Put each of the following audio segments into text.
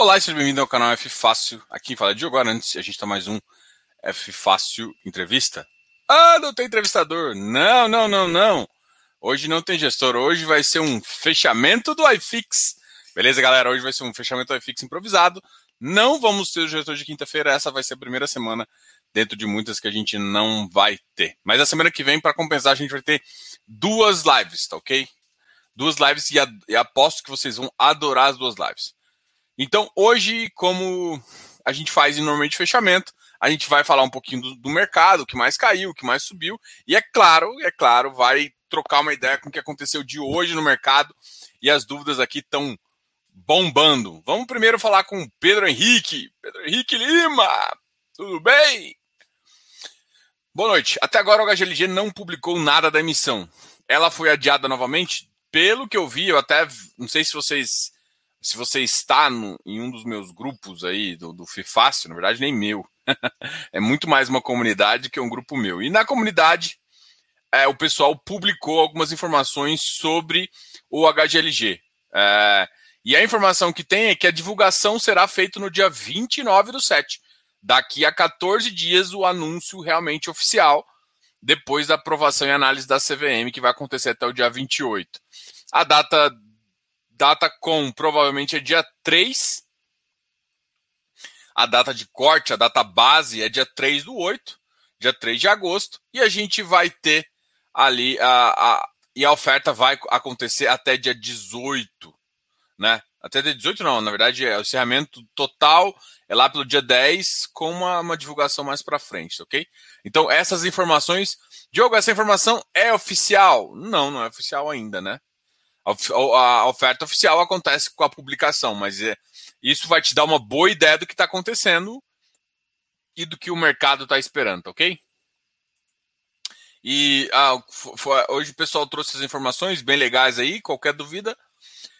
Olá seja bem-vindo ao canal F Fácil. Aqui fala Diogo Arantes e a gente está mais um F Fácil Entrevista. Ah, não tem entrevistador. Não, não, não, não. Hoje não tem gestor. Hoje vai ser um fechamento do iFix. Beleza, galera? Hoje vai ser um fechamento do iFix improvisado. Não vamos ter o gestor de quinta-feira. Essa vai ser a primeira semana dentro de muitas que a gente não vai ter. Mas a semana que vem, para compensar, a gente vai ter duas lives, tá ok? Duas lives e, e aposto que vocês vão adorar as duas lives. Então, hoje, como a gente faz normalmente fechamento, a gente vai falar um pouquinho do, do, mercado, o que mais caiu, o que mais subiu, e é claro, é claro, vai trocar uma ideia com o que aconteceu de hoje no mercado, e as dúvidas aqui estão bombando. Vamos primeiro falar com o Pedro Henrique. Pedro Henrique Lima, tudo bem? Boa noite. Até agora o HGLG não publicou nada da emissão. Ela foi adiada novamente? Pelo que eu vi, eu até não sei se vocês se você está no, em um dos meus grupos aí do, do FIFácil, na verdade nem meu, é muito mais uma comunidade que um grupo meu. E na comunidade, é, o pessoal publicou algumas informações sobre o HGLG. É, e a informação que tem é que a divulgação será feita no dia 29 do 7. Daqui a 14 dias, o anúncio realmente oficial, depois da aprovação e análise da CVM, que vai acontecer até o dia 28. A data Data com provavelmente é dia 3. A data de corte, a data base é dia 3 do 8, dia 3 de agosto. E a gente vai ter ali a, a e a oferta vai acontecer até dia 18, né? Até dia 18 não, na verdade é o encerramento total é lá pelo dia 10 com uma, uma divulgação mais para frente, ok? Então essas informações, Diogo, essa informação é oficial? Não, não é oficial ainda, né? A oferta oficial acontece com a publicação, mas é, isso vai te dar uma boa ideia do que está acontecendo e do que o mercado está esperando, ok? E ah, hoje o pessoal trouxe as informações bem legais aí. Qualquer dúvida,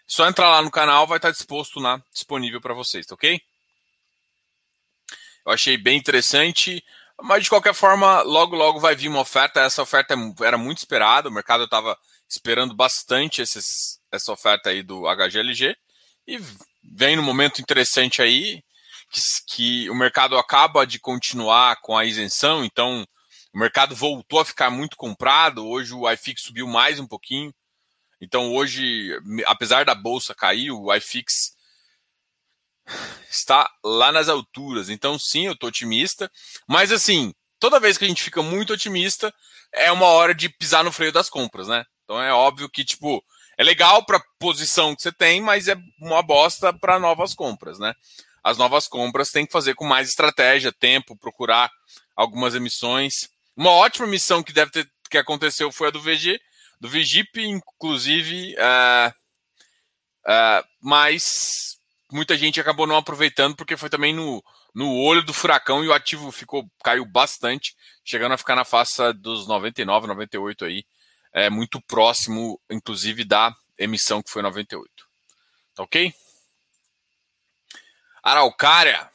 só entrar lá no canal, vai estar disposto lá, disponível para vocês, tá ok? Eu achei bem interessante, mas de qualquer forma, logo logo vai vir uma oferta. Essa oferta era muito esperada, o mercado estava esperando bastante esses, essa oferta aí do HGLG e vem no momento interessante aí que, que o mercado acaba de continuar com a isenção, então o mercado voltou a ficar muito comprado. Hoje o iFix subiu mais um pouquinho. Então hoje, apesar da bolsa cair, o iFix está lá nas alturas. Então sim, eu estou otimista. Mas assim, toda vez que a gente fica muito otimista, é uma hora de pisar no freio das compras, né? Então é óbvio que, tipo, é legal para posição que você tem, mas é uma bosta para novas compras, né? As novas compras tem que fazer com mais estratégia, tempo, procurar algumas emissões. Uma ótima missão que deve ter que aconteceu foi a do VG, do VGIP, inclusive, uh, uh, mas muita gente acabou não aproveitando porque foi também no, no olho do furacão e o ativo ficou caiu bastante, chegando a ficar na faixa dos 99, 98 aí é muito próximo, inclusive, da emissão que foi 98. Tá ok? Araucária,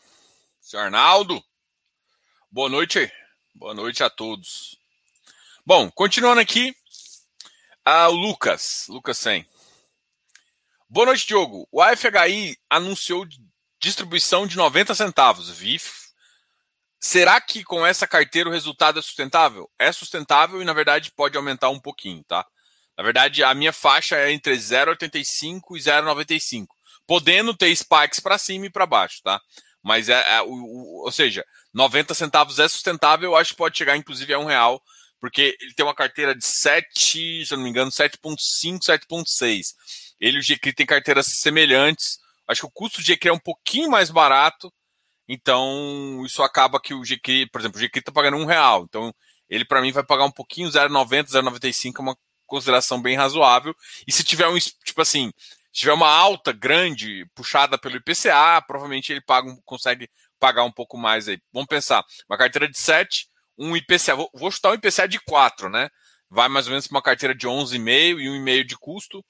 senhor Arnaldo, boa noite. Boa noite a todos. Bom, continuando aqui, ah, o Lucas, Lucas 100. Boa noite, Diogo. O AFHI anunciou distribuição de 90 centavos. VIF Será que com essa carteira o resultado é sustentável? É sustentável e, na verdade, pode aumentar um pouquinho, tá? Na verdade, a minha faixa é entre 0,85 e 0,95, podendo ter spikes para cima e para baixo, tá? Mas é, é o, o, ou seja, 90 centavos é sustentável, eu acho que pode chegar inclusive a um real, porque ele tem uma carteira de 7, se eu não me engano, 7.5, 7.6. Ele e o GCRI tem carteiras semelhantes. Acho que o custo do GCRI é um pouquinho mais barato, então, isso acaba que o GQ, por exemplo, o GQ está pagando um real. Então, ele para mim vai pagar um pouquinho, 0,90, 0,95 é uma consideração bem razoável. E se tiver um, tipo assim, se tiver uma alta grande puxada pelo IPCA, provavelmente ele paga, consegue pagar um pouco mais aí. Vamos pensar, uma carteira de 7, um IPCA, vou, vou chutar um IPCA de 4, né? Vai mais ou menos para uma carteira de 11,5 e 1,5 de custo.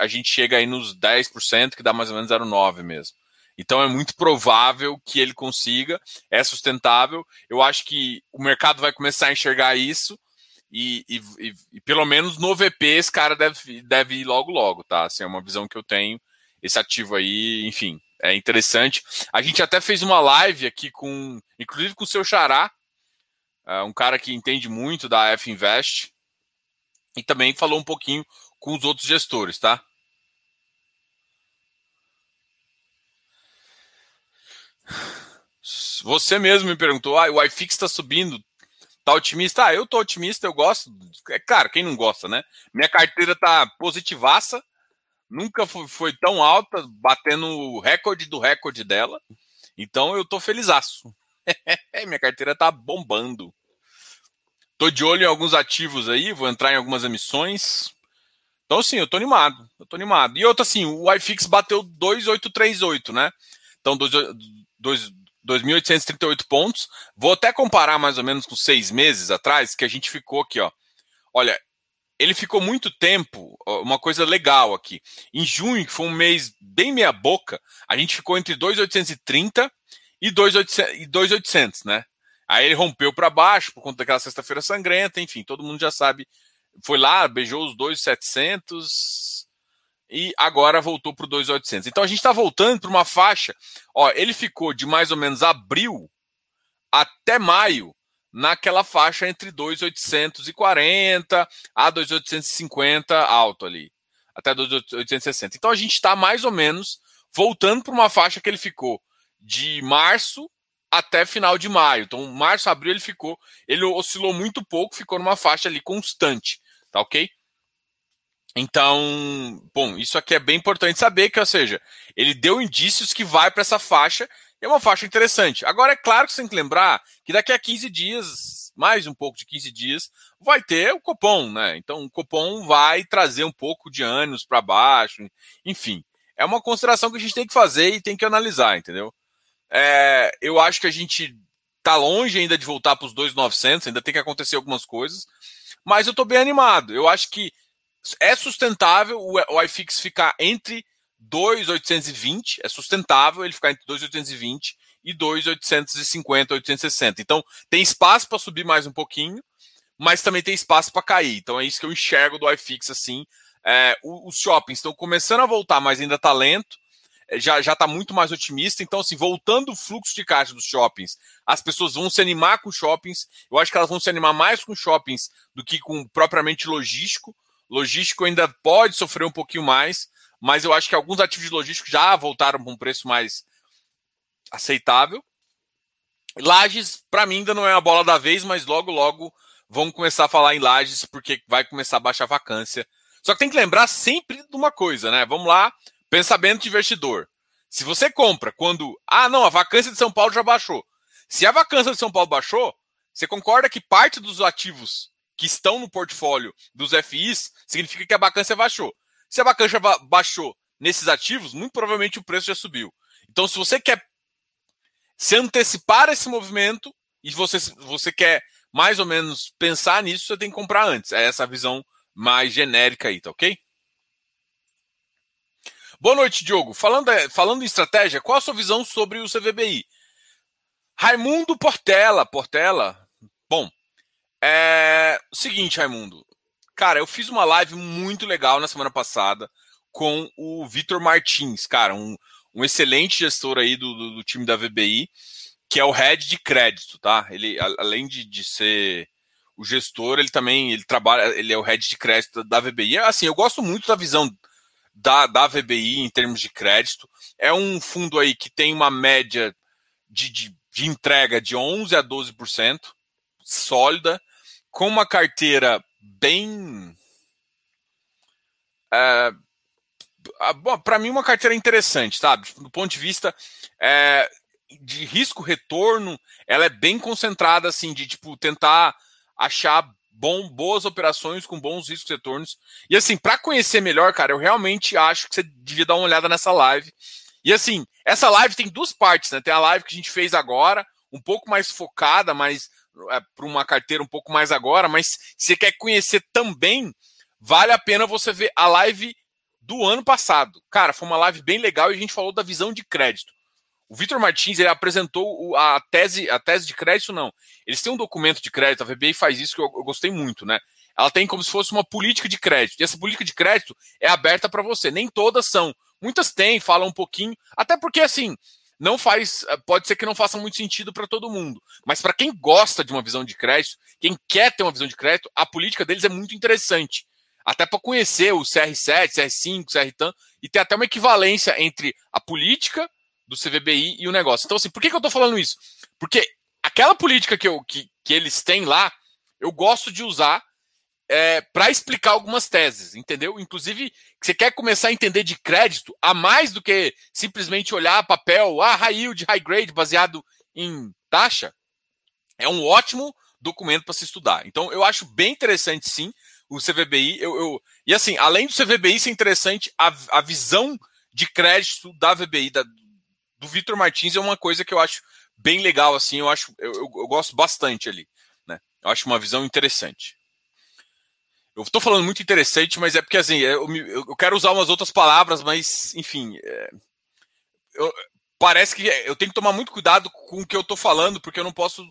A gente chega aí nos 10%, que dá mais ou menos 0,9 mesmo. Então é muito provável que ele consiga, é sustentável. Eu acho que o mercado vai começar a enxergar isso e, e, e, pelo menos no VP esse cara deve, deve ir logo logo, tá? Assim, é uma visão que eu tenho. Esse ativo aí, enfim, É interessante. A gente até fez uma live aqui com, inclusive com o seu Xará, é, um cara que entende muito da F Invest, e também falou um pouquinho com os outros gestores, tá? Você mesmo me perguntou, ah, o iFix está subindo, tá otimista? Ah, eu tô otimista, eu gosto. É claro, quem não gosta, né? Minha carteira tá positivaça, nunca foi, foi tão alta, batendo o recorde do recorde dela. Então eu tô felizaço. Minha carteira tá bombando. Tô de olho em alguns ativos aí, vou entrar em algumas emissões. Então, sim, eu tô animado. Eu tô animado. E outra, assim, o iFix bateu 2,838, né? Então, 2.838 pontos. Vou até comparar mais ou menos com seis meses atrás, que a gente ficou aqui, ó. Olha, ele ficou muito tempo, uma coisa legal aqui. Em junho, que foi um mês bem meia boca, a gente ficou entre 2.830 e 2.800, né? Aí ele rompeu para baixo por conta daquela sexta-feira sangrenta, enfim, todo mundo já sabe. Foi lá, beijou os 2.700 e agora voltou para o 2.800. Então a gente está voltando para uma faixa. Ó, ele ficou de mais ou menos abril até maio naquela faixa entre 2.840 a 2.850 alto ali, até 2.860. Então a gente está mais ou menos voltando para uma faixa que ele ficou de março até final de maio. Então, março, abril ele ficou, ele oscilou muito pouco, ficou numa faixa ali constante, tá ok? Então, bom, isso aqui é bem importante saber que, ou seja, ele deu indícios que vai para essa faixa, e é uma faixa interessante. Agora, é claro que você tem que lembrar que daqui a 15 dias, mais um pouco de 15 dias, vai ter o Copom, né? Então, o Copom vai trazer um pouco de ânimos para baixo, enfim. É uma consideração que a gente tem que fazer e tem que analisar, entendeu? É, eu acho que a gente tá longe ainda de voltar para os 2,900, ainda tem que acontecer algumas coisas, mas eu estou bem animado. Eu acho que é sustentável o iFix ficar entre 2,820, é sustentável ele ficar entre 2,820 e 2,850, 860. Então, tem espaço para subir mais um pouquinho, mas também tem espaço para cair. Então, é isso que eu enxergo do iFix assim. É, os shoppings estão começando a voltar, mas ainda está lento. É, já já está muito mais otimista. Então, assim, voltando o fluxo de caixa dos shoppings, as pessoas vão se animar com shoppings. Eu acho que elas vão se animar mais com shoppings do que com propriamente logístico. Logístico ainda pode sofrer um pouquinho mais, mas eu acho que alguns ativos de logístico já voltaram para um preço mais aceitável. Lages, para mim, ainda não é a bola da vez, mas logo, logo vamos começar a falar em lajes, porque vai começar a baixar a vacância. Só que tem que lembrar sempre de uma coisa, né? Vamos lá, Pensamento de investidor. Se você compra quando. Ah, não, a vacância de São Paulo já baixou. Se a vacância de São Paulo baixou, você concorda que parte dos ativos que estão no portfólio dos FIs significa que a vacância baixou. Se a vacância baixou nesses ativos, muito provavelmente o preço já subiu. Então, se você quer se antecipar esse movimento e você, você quer mais ou menos pensar nisso, você tem que comprar antes. É essa visão mais genérica aí, tá ok? Boa noite, Diogo. Falando, falando em estratégia, qual a sua visão sobre o CVBI? Raimundo Portela. Portela. É o seguinte, Raimundo. Cara, eu fiz uma live muito legal na semana passada com o Vitor Martins, cara, um, um excelente gestor aí do, do, do, time da VBI, que é o head de crédito, tá? Ele, além de, de ser o gestor, ele também ele trabalha, ele é o head de crédito da VBI. Assim, eu gosto muito da visão da, da VBI em termos de crédito. É um fundo aí que tem uma média de, de, de entrega de 11 a 12%, sólida, com uma carteira bem. É, para mim, uma carteira interessante, sabe? Do ponto de vista é, de risco-retorno, ela é bem concentrada, assim, de tipo, tentar achar bom, boas operações com bons riscos retornos. E assim, para conhecer melhor, cara, eu realmente acho que você devia dar uma olhada nessa live. E assim, essa live tem duas partes, né? Tem a live que a gente fez agora, um pouco mais focada, mas é, para uma carteira um pouco mais agora, mas se você quer conhecer também, vale a pena você ver a live do ano passado. Cara, foi uma live bem legal e a gente falou da visão de crédito. O Vitor Martins ele apresentou a tese, a tese de crédito, não. Eles têm um documento de crédito, a VBI faz isso que eu, eu gostei muito, né? Ela tem como se fosse uma política de crédito. E essa política de crédito é aberta para você. Nem todas são Muitas têm, falam um pouquinho, até porque assim, não faz, pode ser que não faça muito sentido para todo mundo, mas para quem gosta de uma visão de crédito, quem quer ter uma visão de crédito, a política deles é muito interessante. Até para conhecer o CR7, CR5, CRTAN e ter até uma equivalência entre a política do CVBI e o negócio. Então, assim, por que, que eu estou falando isso? Porque aquela política que, eu, que, que eles têm lá, eu gosto de usar é, para explicar algumas teses, entendeu? Inclusive, você quer começar a entender de crédito a mais do que simplesmente olhar papel, ah, high yield, high grade, baseado em taxa, é um ótimo documento para se estudar. Então, eu acho bem interessante, sim, o CVBI. Eu, eu, e assim, além do CVBI ser interessante, a, a visão de crédito da VBI, da, do Vitor Martins, é uma coisa que eu acho bem legal, assim, eu acho, eu, eu, eu gosto bastante ali. Né? Eu acho uma visão interessante. Eu estou falando muito interessante, mas é porque assim, eu, eu, quero usar umas outras palavras, mas enfim. É, eu, parece que eu tenho que tomar muito cuidado com o que eu estou falando, porque eu não posso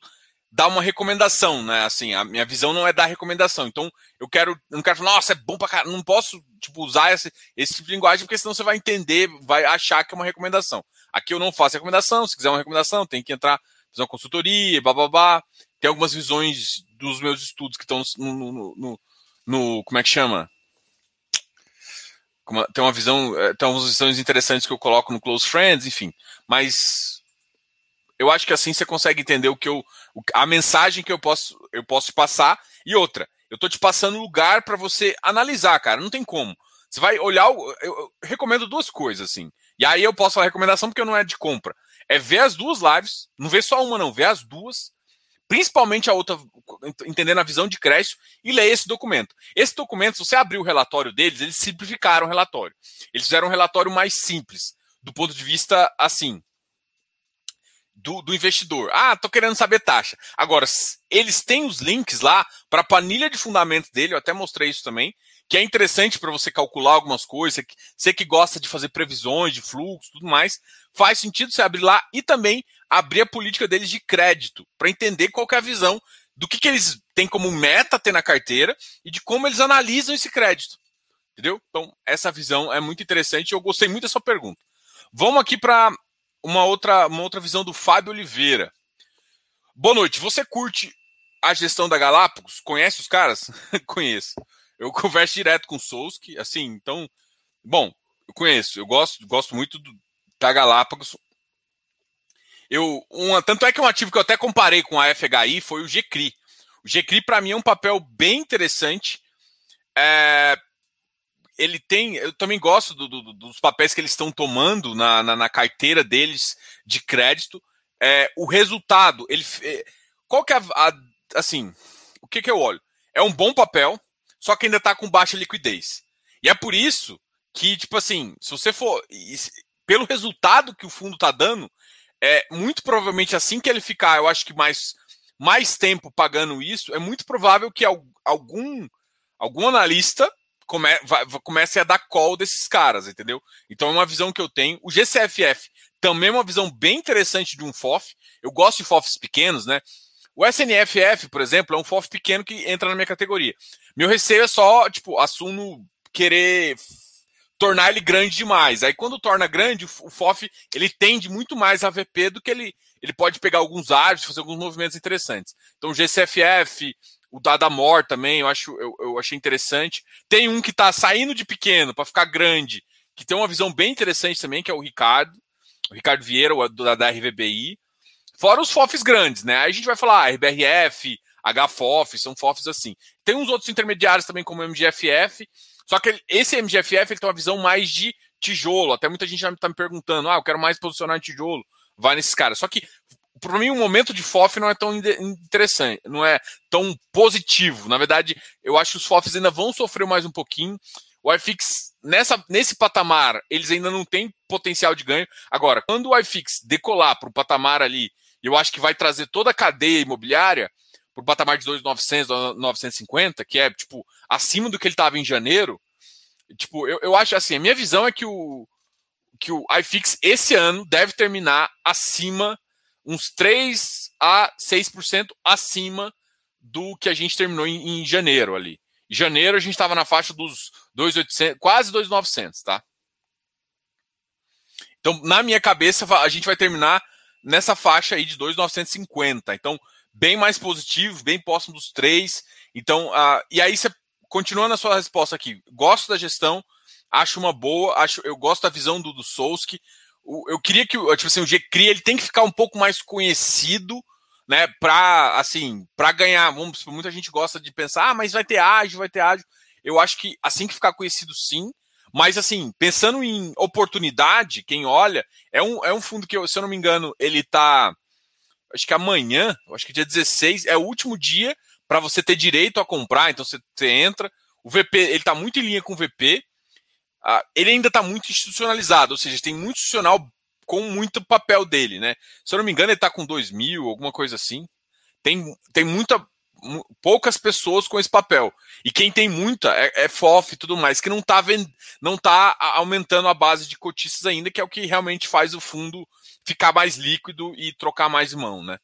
dar uma recomendação, né? Assim, a minha visão não é dar recomendação. Então, eu quero, eu não quero falar, nossa, é bom pra caramba. Não posso, tipo, usar esse, esse tipo de linguagem, porque senão você vai entender, vai achar que é uma recomendação. Aqui eu não faço recomendação, se quiser uma recomendação, tem que entrar, fazer uma consultoria, babá. Tem algumas visões dos meus estudos que estão no, no, no no. Como é que chama? Tem uma visão. É, tem algumas visões interessantes que eu coloco no Close Friends, enfim. Mas eu acho que assim você consegue entender o que eu. a mensagem que eu posso, eu posso te passar. E outra, eu tô te passando lugar para você analisar, cara. Não tem como. Você vai olhar. Eu, eu, recomendo duas coisas, assim. E aí eu posso falar recomendação porque não é de compra. É ver as duas lives, não ver só uma, não, ver as duas principalmente a outra, entendendo a visão de crédito, e ler esse documento. Esse documento, se você abrir o relatório deles, eles simplificaram o relatório. Eles fizeram um relatório mais simples, do ponto de vista assim. Do, do investidor. Ah, tô querendo saber taxa. Agora, eles têm os links lá para a planilha de fundamentos dele, eu até mostrei isso também, que é interessante para você calcular algumas coisas, você que gosta de fazer previsões de fluxo, tudo mais, faz sentido você abrir lá e também abrir a política deles de crédito, para entender qual é a visão do que, que eles têm como meta ter na carteira e de como eles analisam esse crédito. Entendeu? Então, essa visão é muito interessante eu gostei muito dessa pergunta. Vamos aqui para uma outra, uma outra visão do Fábio Oliveira. Boa noite. Você curte a gestão da Galápagos? Conhece os caras? Conheço. Eu converso direto com o Souski, assim, então, bom, eu conheço, eu gosto, gosto muito do, da Galápagos. Eu, uma, tanto é que um ativo que eu até comparei com a FHI foi o GCRI. O GCRI, para mim, é um papel bem interessante. É, ele tem. Eu também gosto do, do, dos papéis que eles estão tomando na, na, na, carteira deles de crédito. É, o resultado, ele. É, qual que é a, a, Assim, o que, que eu olho? É um bom papel, só que ainda está com baixa liquidez. E é por isso que, tipo assim, se você for. Pelo resultado que o fundo está dando, é muito provavelmente assim que ele ficar, eu acho que mais, mais tempo pagando isso, é muito provável que algum, algum analista comece a dar call desses caras, entendeu? Então é uma visão que eu tenho. O GCFF também é uma visão bem interessante de um FOF. Eu gosto de FOFs pequenos, né? O SNFF, por exemplo, é um FOF pequeno que entra na minha categoria. Meu receio é só, tipo, a Suno querer tornar ele grande demais. Aí quando torna grande, o FOF ele tende muito mais a VP do que ele ele pode pegar alguns áreas, fazer alguns movimentos interessantes. Então o GCFF, o Dadamor também, eu acho eu, eu achei interessante. Tem um que está saindo de pequeno para ficar grande, que tem uma visão bem interessante também, que é o Ricardo, o Ricardo Vieira, o da, da RVBI. Fora os FOFs grandes, né? Aí a gente vai falar ah, RBRF, HFOF, são FOFs assim. Tem uns outros intermediários também, como o MGFF, só que esse MGFF ele tem uma visão mais de tijolo. Até muita gente já está me perguntando: ah, eu quero mais posicionar em tijolo. Vai nesses caras. Só que, para mim, o momento de FOF não é tão interessante, não é tão positivo. Na verdade, eu acho que os FOFs ainda vão sofrer mais um pouquinho. O iFix, nessa, nesse patamar, eles ainda não têm potencial de ganho. Agora, quando o iFix decolar para o patamar ali, eu acho que vai trazer toda a cadeia imobiliária para o patamar de 2,900, 950, que é, tipo, acima do que ele estava em janeiro, tipo, eu, eu acho assim, a minha visão é que o, que o iFix esse ano deve terminar acima, uns 3 a 6% acima do que a gente terminou em, em janeiro ali. Em janeiro a gente estava na faixa dos 2,800, quase 2,900, tá? Então, na minha cabeça, a gente vai terminar nessa faixa aí de 2,950. Então, bem mais positivo, bem próximo dos três. Então, uh, e aí você continuando a sua resposta aqui, gosto da gestão, acho uma boa, acho, eu gosto da visão do, do Souski. eu queria que tipo assim, o GCRI ele tem que ficar um pouco mais conhecido, né, para assim, para ganhar. Vamos, muita gente gosta de pensar, ah, mas vai ter ágil, vai ter ágil. Eu acho que assim que ficar conhecido, sim. Mas assim, pensando em oportunidade, quem olha, é um, é um fundo que, se eu não me engano, ele tá. Acho que amanhã, acho que dia 16, é o último dia para você ter direito a comprar. Então você, você entra. O VP, ele está muito em linha com o VP. Ah, ele ainda está muito institucionalizado, ou seja, tem muito institucional com muito papel dele, né? Se eu não me engano, ele está com 2 mil, alguma coisa assim. Tem, tem muita, poucas pessoas com esse papel. E quem tem muita é, é FOF e tudo mais, que não está não tá aumentando a base de cotistas ainda, que é o que realmente faz o fundo ficar mais líquido e trocar mais mão, né?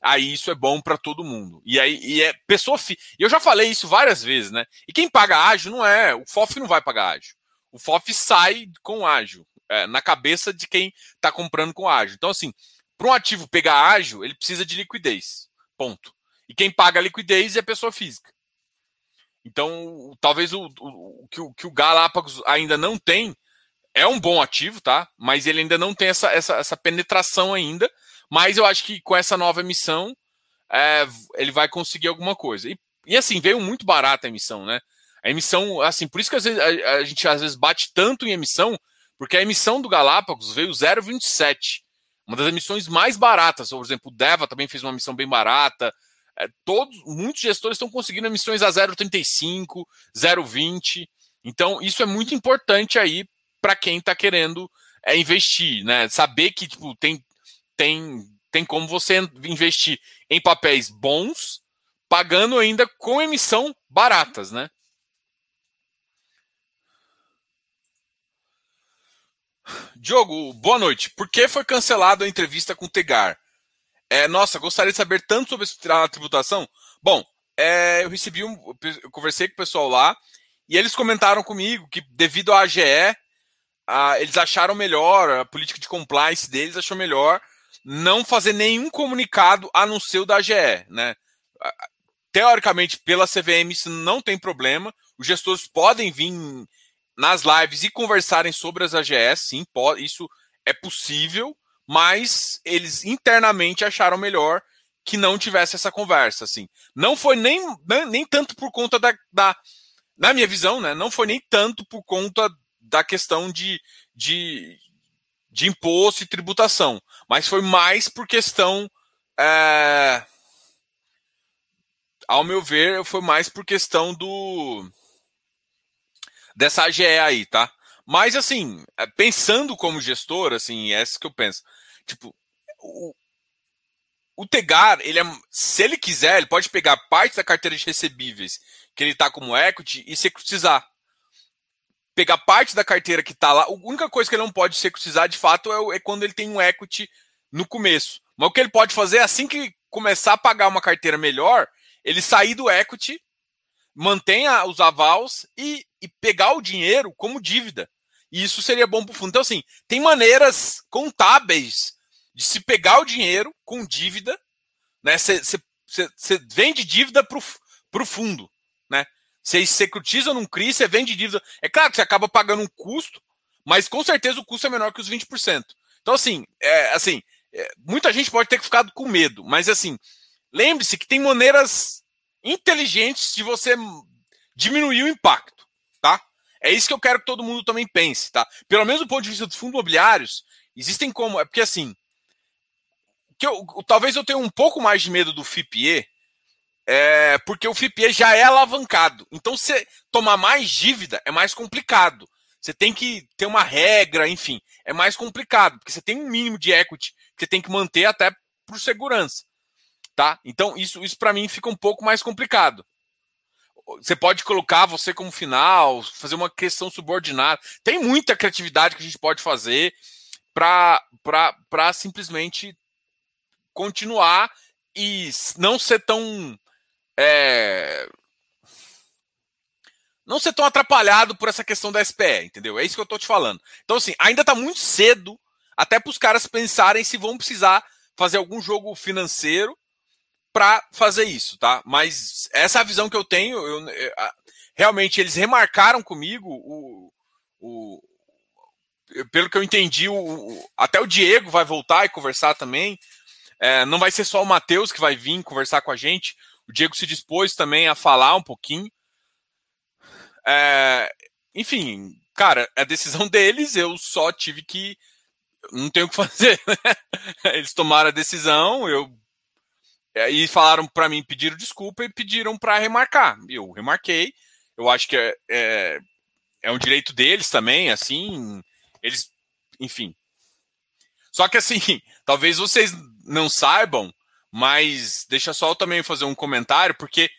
Aí isso é bom para todo mundo. E aí e é pessoa fi... Eu já falei isso várias vezes, né? E quem paga ágil não é, o FOF não vai pagar ágil. O FOF sai com ágil, é, na cabeça de quem está comprando com ágil. Então assim, para um ativo pegar ágil, ele precisa de liquidez. Ponto. E quem paga a liquidez é a pessoa física. Então, talvez o, o, o, que, o que o Galápagos ainda não tem é um bom ativo, tá? Mas ele ainda não tem essa, essa, essa penetração ainda. Mas eu acho que com essa nova emissão, é, ele vai conseguir alguma coisa. E, e, assim, veio muito barata a emissão, né? A emissão, assim, por isso que vezes, a, a, gente às vezes bate tanto em emissão, porque a emissão do Galápagos veio 0,27. Uma das emissões mais baratas. Por exemplo, o Deva também fez uma emissão bem barata. É, todos, muitos gestores estão conseguindo emissões a 0,35, 0,20. Então, isso é muito importante aí para quem está querendo é, investir, né? Saber que tipo, tem, tem, tem como você investir em papéis bons, pagando ainda com emissão baratas, né? Diogo, boa noite. Por que foi cancelada a entrevista com o Tegar? É, nossa, gostaria de saber tanto sobre a tributação. Bom, é, eu recebi um. Eu conversei com o pessoal lá e eles comentaram comigo que, devido à AGE, eles acharam melhor, a política de compliance deles achou melhor não fazer nenhum comunicado a não ser o da AGE. Né? Teoricamente, pela CVM, isso não tem problema. Os gestores podem vir nas lives e conversarem sobre as AGS, sim, pode, isso é possível mas eles internamente acharam melhor que não tivesse essa conversa, assim. Não foi nem, nem, nem tanto por conta da, da, na minha visão, né, não foi nem tanto por conta da questão de, de, de imposto e tributação, mas foi mais por questão, é, ao meu ver, foi mais por questão do dessa AGE aí, tá? Mas assim, pensando como gestor, assim, é isso que eu penso. Tipo, o, o Tegar, ele é, se ele quiser, ele pode pegar parte da carteira de recebíveis que ele está como equity e securitizar. Pegar parte da carteira que está lá. A única coisa que ele não pode securitizar, de fato, é, é quando ele tem um equity no começo. Mas o que ele pode fazer é assim que começar a pagar uma carteira melhor, ele sair do equity, mantenha os avals e, e pegar o dinheiro como dívida. E isso seria bom para o fundo. Então, assim, tem maneiras contábeis de se pegar o dinheiro com dívida, né? Você vende dívida para o fundo? Você securitiza num CRI, você vende dívida. É claro que você acaba pagando um custo, mas com certeza o custo é menor que os 20%. Então, assim, é, assim é, muita gente pode ter ficado com medo, mas assim, lembre-se que tem maneiras inteligentes de você diminuir o impacto, tá? É isso que eu quero que todo mundo também pense, tá? Pelo menos do ponto de vista dos fundos imobiliários, existem como. É porque assim, que eu, talvez eu tenha um pouco mais de medo do FIPE, é, porque o FIPE já é alavancado. Então, se tomar mais dívida é mais complicado. Você tem que ter uma regra, enfim, é mais complicado, porque você tem um mínimo de equity que você tem que manter até por segurança. Tá? Então, isso, isso para mim fica um pouco mais complicado. Você pode colocar você como final, fazer uma questão subordinada. Tem muita criatividade que a gente pode fazer para simplesmente continuar e não ser tão. É, não ser tão atrapalhado por essa questão da SPE, entendeu? É isso que eu tô te falando. Então, assim, ainda tá muito cedo até para os caras pensarem se vão precisar fazer algum jogo financeiro para fazer isso, tá? Mas essa é a visão que eu tenho. Eu, eu, realmente eles remarcaram comigo o, o pelo que eu entendi, o, até o Diego vai voltar e conversar também. É, não vai ser só o Matheus que vai vir conversar com a gente. O Diego se dispôs também a falar um pouquinho. É, enfim, cara, é decisão deles. Eu só tive que. Não tenho o que fazer. Né? Eles tomaram a decisão. Eu é, e falaram para mim, pediram desculpa e pediram para remarcar. Eu remarquei. Eu acho que é, é, é um direito deles também, assim. Eles, enfim. Só que assim, talvez vocês não saibam, mas deixa só eu também fazer um comentário, porque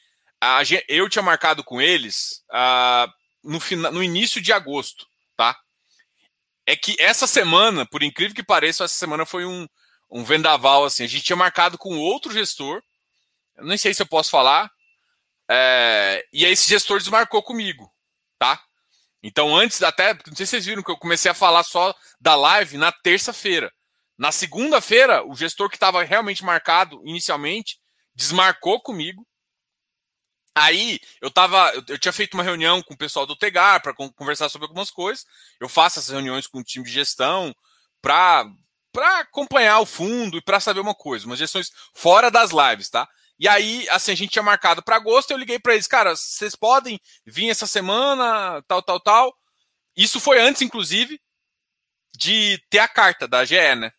a, eu tinha marcado com eles uh, no, no início de agosto, tá? É que essa semana, por incrível que pareça, essa semana foi um, um vendaval assim. A gente tinha marcado com outro gestor, eu sei se eu posso falar, é, e aí esse gestor desmarcou comigo, tá? Então, antes, até, não sei se vocês viram que eu comecei a falar só da live na terça-feira. Na segunda-feira, o gestor que estava realmente marcado inicialmente desmarcou comigo. Aí eu tava, eu, eu, tinha feito uma reunião com o pessoal do Tegar para conversar sobre algumas coisas. Eu faço essas reuniões com o time de gestão para para acompanhar o fundo e para saber uma coisa, umas gestões fora das lives, tá? E aí, assim, a gente tinha marcado para agosto, eu liguei para eles, cara, vocês podem vir essa semana, tal, tal, tal. Isso foi antes, inclusive, de ter a carta da GE, né?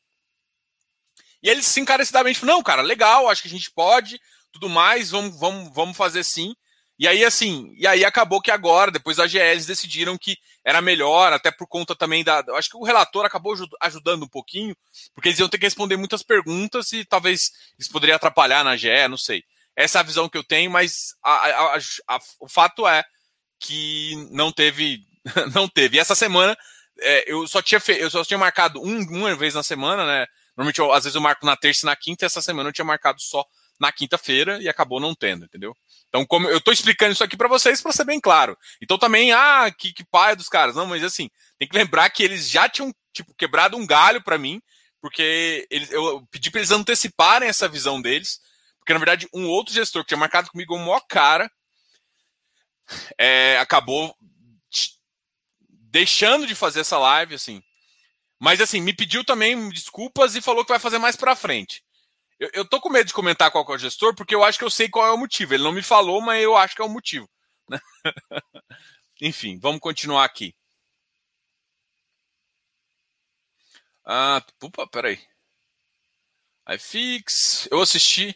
E eles encarecidamente falaram, não, cara, legal, acho que a gente pode, tudo mais, vamos, vamos, vamos fazer sim. E aí, assim, e aí acabou que agora, depois da GE, eles decidiram que era melhor, até por conta também da. Acho que o relator acabou ajudando um pouquinho, porque eles iam ter que responder muitas perguntas e talvez isso poderia atrapalhar na GE, não sei. Essa é a visão que eu tenho, mas a, a, a, o fato é que não teve. não teve. E essa semana é, eu, só tinha eu só tinha marcado um, uma vez na semana, né? Normalmente, eu, às vezes, eu marco na terça e na quinta, essa semana eu tinha marcado só na quinta-feira e acabou não tendo, entendeu? Então, como eu estou explicando isso aqui para vocês para ser bem claro. Então, também, ah, que, que pai dos caras. Não, mas assim, tem que lembrar que eles já tinham, tipo, quebrado um galho para mim, porque eles, eu pedi para eles anteciparem essa visão deles, porque na verdade, um outro gestor que tinha marcado comigo um maior cara é, acabou deixando de fazer essa live, assim. Mas, assim, me pediu também desculpas e falou que vai fazer mais para frente. Eu, eu tô com medo de comentar qual é o gestor, porque eu acho que eu sei qual é o motivo. Ele não me falou, mas eu acho que é o motivo. Enfim, vamos continuar aqui. Ah, opa, peraí. iFix. Eu assisti.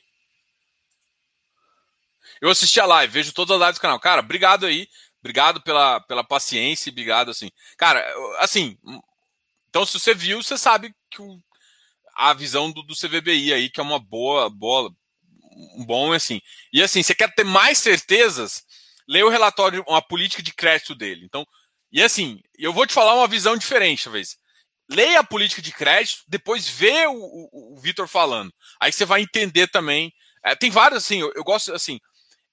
Eu assisti a live, vejo todas as lives do canal. Cara, obrigado aí. Obrigado pela, pela paciência, obrigado, assim. Cara, assim. Então, se você viu, você sabe que o, a visão do, do CVBI aí, que é uma boa, boa, um bom assim. E assim, você quer ter mais certezas, leia o relatório, uma política de crédito dele. Então, e assim, eu vou te falar uma visão diferente, talvez. Leia a política de crédito, depois vê o, o, o Vitor falando. Aí você vai entender também. É, tem vários, assim, eu, eu gosto, assim,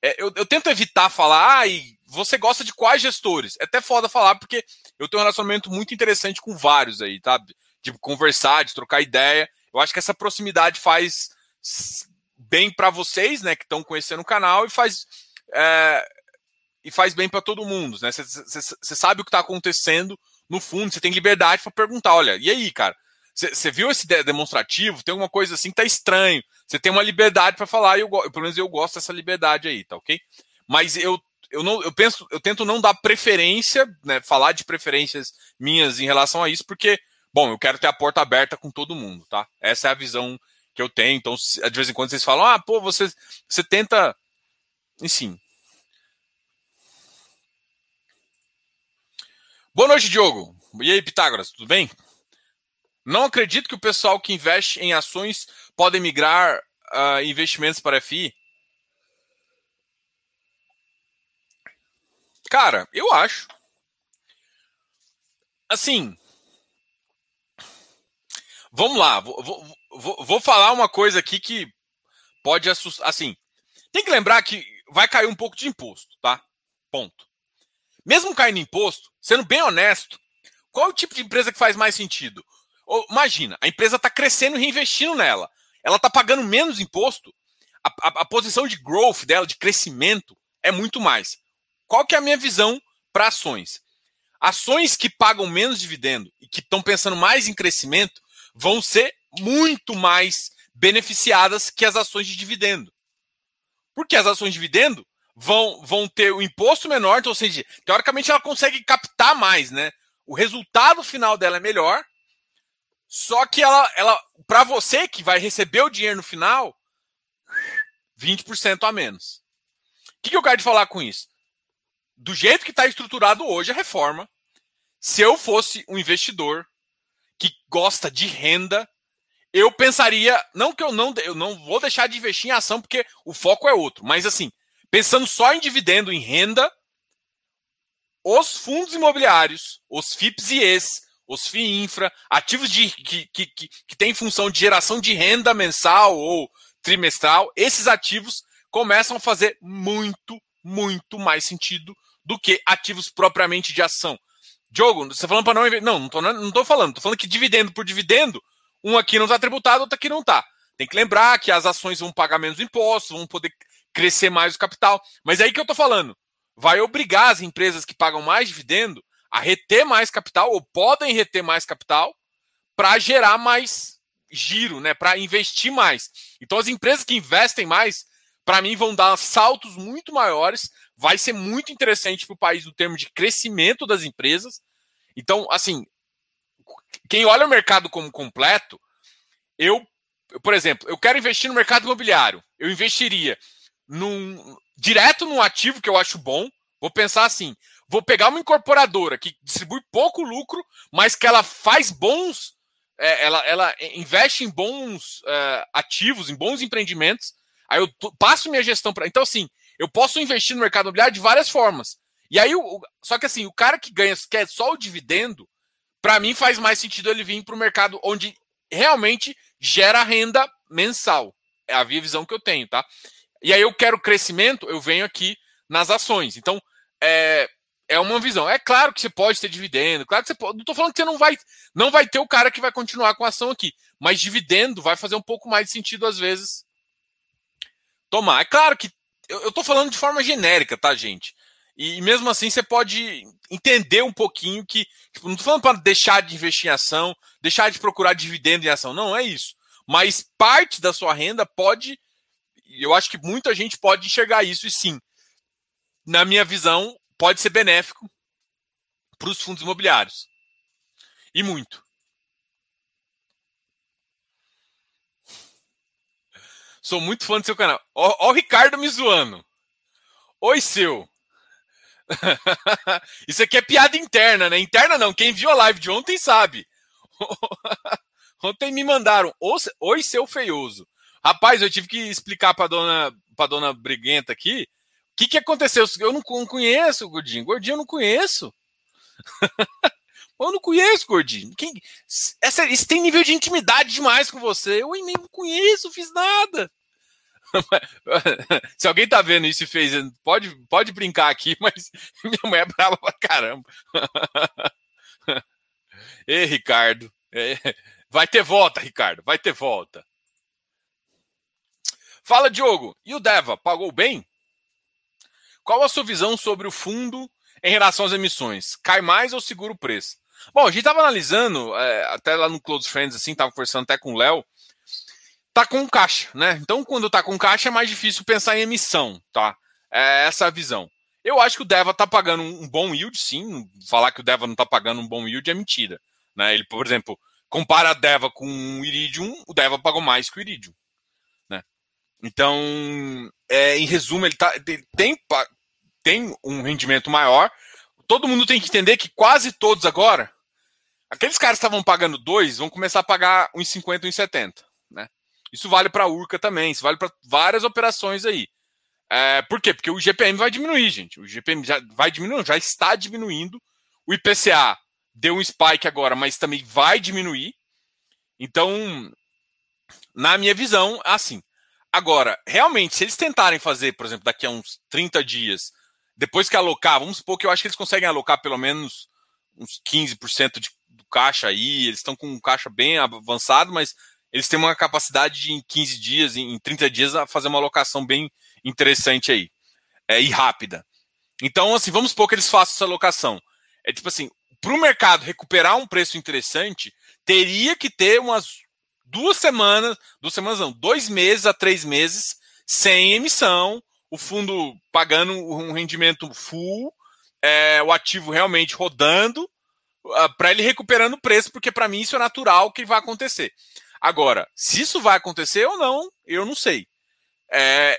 é, eu, eu, tento evitar falar, ah, e você gosta de quais gestores? É até foda falar, porque eu tenho um relacionamento muito interessante com vários aí, tá? de conversar, de trocar ideia. Eu acho que essa proximidade faz bem para vocês, né, que estão conhecendo o canal e faz é, e faz bem para todo mundo, né? Você sabe o que está acontecendo no fundo, você tem liberdade para perguntar, olha, e aí, cara? Você viu esse demonstrativo? Tem alguma coisa assim que tá estranho. Você tem uma liberdade para falar, e eu, pelo menos eu gosto dessa liberdade aí, tá ok? Mas eu, eu não eu penso, eu tento não dar preferência, né? Falar de preferências minhas em relação a isso, porque Bom, eu quero ter a porta aberta com todo mundo, tá? Essa é a visão que eu tenho. Então, de vez em quando vocês falam, ah, pô, você, você tenta. Enfim. Boa noite, Diogo. E aí, Pitágoras, tudo bem? Não acredito que o pessoal que investe em ações pode migrar uh, investimentos para FI. Cara, eu acho. Assim, Vamos lá, vou, vou, vou falar uma coisa aqui que pode assustar. Assim, tem que lembrar que vai cair um pouco de imposto, tá? Ponto. Mesmo caindo imposto, sendo bem honesto, qual é o tipo de empresa que faz mais sentido? Imagina, a empresa está crescendo e reinvestindo nela. Ela está pagando menos imposto. A, a, a, posição de growth dela, de crescimento, é muito mais. Qual que é a minha visão para ações? Ações que pagam menos dividendo e que estão pensando mais em crescimento vão ser muito mais beneficiadas que as ações de dividendo. Porque as ações de dividendo vão, vão ter o imposto menor, então, ou seja, teoricamente ela consegue captar mais, né? O resultado final dela é melhor, só que ela, ela para você que vai receber o dinheiro no final, 20% a menos. O que, que eu quero te falar com isso? Do jeito que está estruturado hoje a reforma, se eu fosse um investidor que gosta de renda, eu pensaria, não que eu não, eu não vou deixar de investir em ação porque o foco é outro, mas assim, pensando só em dividendo, em renda, os fundos imobiliários, os FIPS e ES, os FII Infra, ativos de, que, que, que, que têm função de geração de renda mensal ou trimestral, esses ativos começam a fazer muito, muito mais sentido do que ativos propriamente de ação. Diogo, você tá falando para não investir. Não, não estou não tô falando. Estou falando que dividendo por dividendo, um aqui não está tributado, outro aqui não está. Tem que lembrar que as ações vão pagar menos impostos, vão poder crescer mais o capital. Mas é aí que eu estou falando. Vai obrigar as empresas que pagam mais dividendo a reter mais capital, ou podem reter mais capital, para gerar mais giro, né? Para investir mais. Então as empresas que investem mais, para mim, vão dar saltos muito maiores. Vai ser muito interessante para o país no termo de crescimento das empresas. Então, assim, quem olha o mercado como completo, eu, por exemplo, eu quero investir no mercado imobiliário. Eu investiria num, direto num ativo que eu acho bom. Vou pensar assim: vou pegar uma incorporadora que distribui pouco lucro, mas que ela faz bons. É, ela, ela investe em bons é, ativos, em bons empreendimentos. Aí eu passo minha gestão para. Então, assim, eu posso investir no mercado imobiliário de várias formas. E aí, o, só que assim, o cara que ganha quer só o dividendo, para mim faz mais sentido ele vir para o mercado onde realmente gera renda mensal. É a visão que eu tenho, tá? E aí eu quero crescimento, eu venho aqui nas ações. Então, é, é uma visão. É claro que você pode ter dividendo, claro que você pode. Não estou falando que você não vai, não vai ter o cara que vai continuar com a ação aqui, mas dividendo vai fazer um pouco mais de sentido às vezes tomar. É claro que eu estou falando de forma genérica, tá, gente? E mesmo assim você pode entender um pouquinho que. Tipo, não estou falando para deixar de investir em ação, deixar de procurar dividendo em ação. Não, é isso. Mas parte da sua renda pode eu acho que muita gente pode enxergar isso e sim, na minha visão, pode ser benéfico para os fundos imobiliários. E muito. Sou muito fã do seu canal. Ó, ó o Ricardo me zoando. Oi, seu. Isso aqui é piada interna, né? Interna não. Quem viu a live de ontem sabe. ontem me mandaram. Oi, seu feioso. Rapaz, eu tive que explicar para dona, pra dona Briguenta aqui o que, que aconteceu. Eu não, não conheço o Gordinho. Gordinho eu não conheço. eu não conheço, Gordinho. Quem, essa, isso tem nível de intimidade demais com você. Eu nem conheço, fiz nada. Se alguém tá vendo isso e fez, pode, pode brincar aqui, mas minha mulher é brava pra caramba. Ei, Ricardo. Vai ter volta, Ricardo. Vai ter volta. Fala, Diogo. E o Deva, pagou bem? Qual a sua visão sobre o fundo em relação às emissões? Cai mais ou segura o preço? Bom, a gente estava analisando, é, até lá no Close Friends, assim, estava conversando até com o Léo, tá com caixa, né? Então, quando tá com caixa, é mais difícil pensar em emissão, tá? É essa a visão. Eu acho que o Deva tá pagando um bom yield, sim. Falar que o Deva não tá pagando um bom yield é mentira. Né? Ele, por exemplo, compara a Deva com o Iridium, o Deva pagou mais que o Iridium. Então, é, em resumo, ele, tá, ele tem, tem um rendimento maior. Todo mundo tem que entender que quase todos agora, aqueles caras que estavam pagando 2 vão começar a pagar uns 50, uns 70. Né? Isso vale para a Urca também, isso vale para várias operações aí. É, por quê? Porque o GPM vai diminuir, gente. O GPM já vai diminuindo, já está diminuindo. O IPCA deu um spike agora, mas também vai diminuir. Então, na minha visão, assim, Agora, realmente, se eles tentarem fazer, por exemplo, daqui a uns 30 dias, depois que alocar, vamos supor que eu acho que eles conseguem alocar pelo menos uns 15% de, caixa aí, eles estão com um caixa bem avançado, mas eles têm uma capacidade de em 15 dias, em 30 dias, a fazer uma alocação bem interessante aí. É, e rápida. Então, assim, vamos supor que eles façam essa alocação. É tipo assim, para o mercado recuperar um preço interessante, teria que ter umas duas semanas, duas semanas não, dois meses a três meses sem emissão, o fundo pagando um rendimento full, é, o ativo realmente rodando, ah, para ele recuperando o preço, porque para mim isso é natural que vai acontecer. Agora, se isso vai acontecer ou não, eu não sei. É,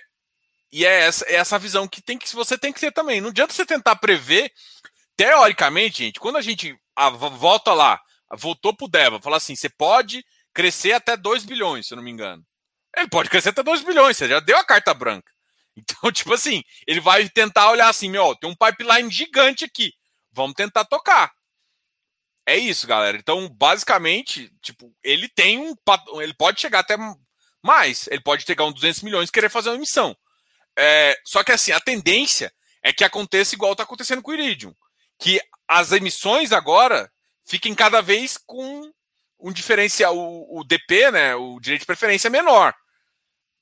e é essa, é essa visão que, tem que você tem que ter também. Não adianta você tentar prever. Teoricamente, gente, quando a gente a, volta lá, voltou pro Deva, falar assim: você pode crescer até 2 bilhões, se eu não me engano. Ele pode crescer até 2 bilhões, você já deu a carta branca. Então, tipo assim, ele vai tentar olhar assim: meu, tem um pipeline gigante aqui. Vamos tentar tocar. É isso, galera. Então, basicamente, tipo, ele tem um. Ele pode chegar até mais. Ele pode pegar um 200 milhões e querer fazer uma emissão. É, só que assim, a tendência é que aconteça igual está acontecendo com o Iridium. Que as emissões agora fiquem cada vez com um diferencial, o, o DP, né, o direito de preferência menor.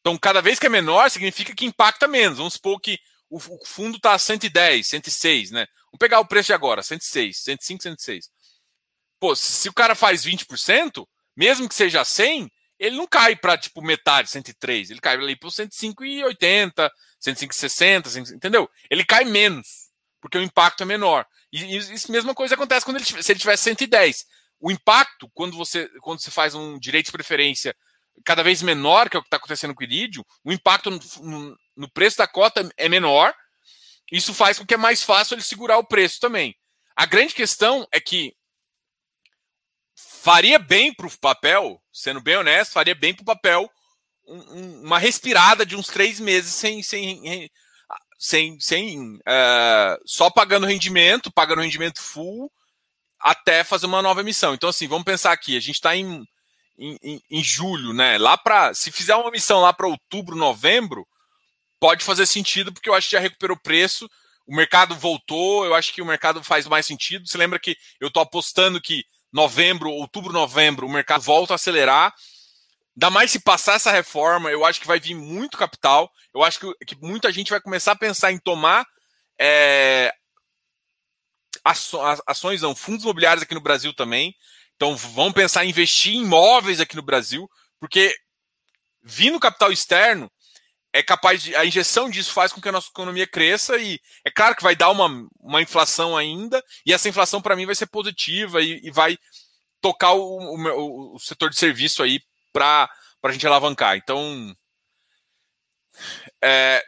Então, cada vez que é menor, significa que impacta menos. Vamos supor que o, fundo está a 110, 106, né? Vamos pegar o preço de agora, 106, 105, 106. Pô, se, o cara faz 20%, mesmo que seja 100, ele não cai para tipo metade, 103, ele cai ali para 105,80, 105,60, entendeu? Ele cai menos, porque o impacto é menor. E isso mesma coisa acontece quando ele se ele tiver 110. O impacto quando você quando você faz um direito de preferência cada vez menor, que é o que está acontecendo com o Iridium, o impacto no, no preço da cota é menor. Isso faz com que é mais fácil ele segurar o preço também. A grande questão é que faria bem para o papel, sendo bem honesto, faria bem para o papel um, uma respirada de uns três meses sem, sem, sem, sem uh, só pagando rendimento, pagando rendimento full, até fazer uma nova emissão. Então, assim, vamos pensar aqui, a gente está em, em, em, julho, né? Lá para. Se fizer uma emissão lá para outubro, novembro, pode fazer sentido, porque eu acho que já recuperou o preço. O mercado voltou, eu acho que o mercado faz mais sentido. Você lembra que eu estou apostando que novembro, outubro, novembro, o mercado volta a acelerar. Ainda mais se passar essa reforma, eu acho que vai vir muito capital. Eu acho que, que muita gente vai começar a pensar em tomar é, ações, não, fundos imobiliários aqui no Brasil também. Então vão pensar em investir em imóveis aqui no Brasil, porque vindo capital externo, é capaz de. A injeção disso faz com que a nossa economia cresça e é claro que vai dar uma, uma inflação ainda, e essa inflação para mim vai ser positiva e, e vai tocar o, o, o, setor de serviço aí para a gente alavancar. Então. É,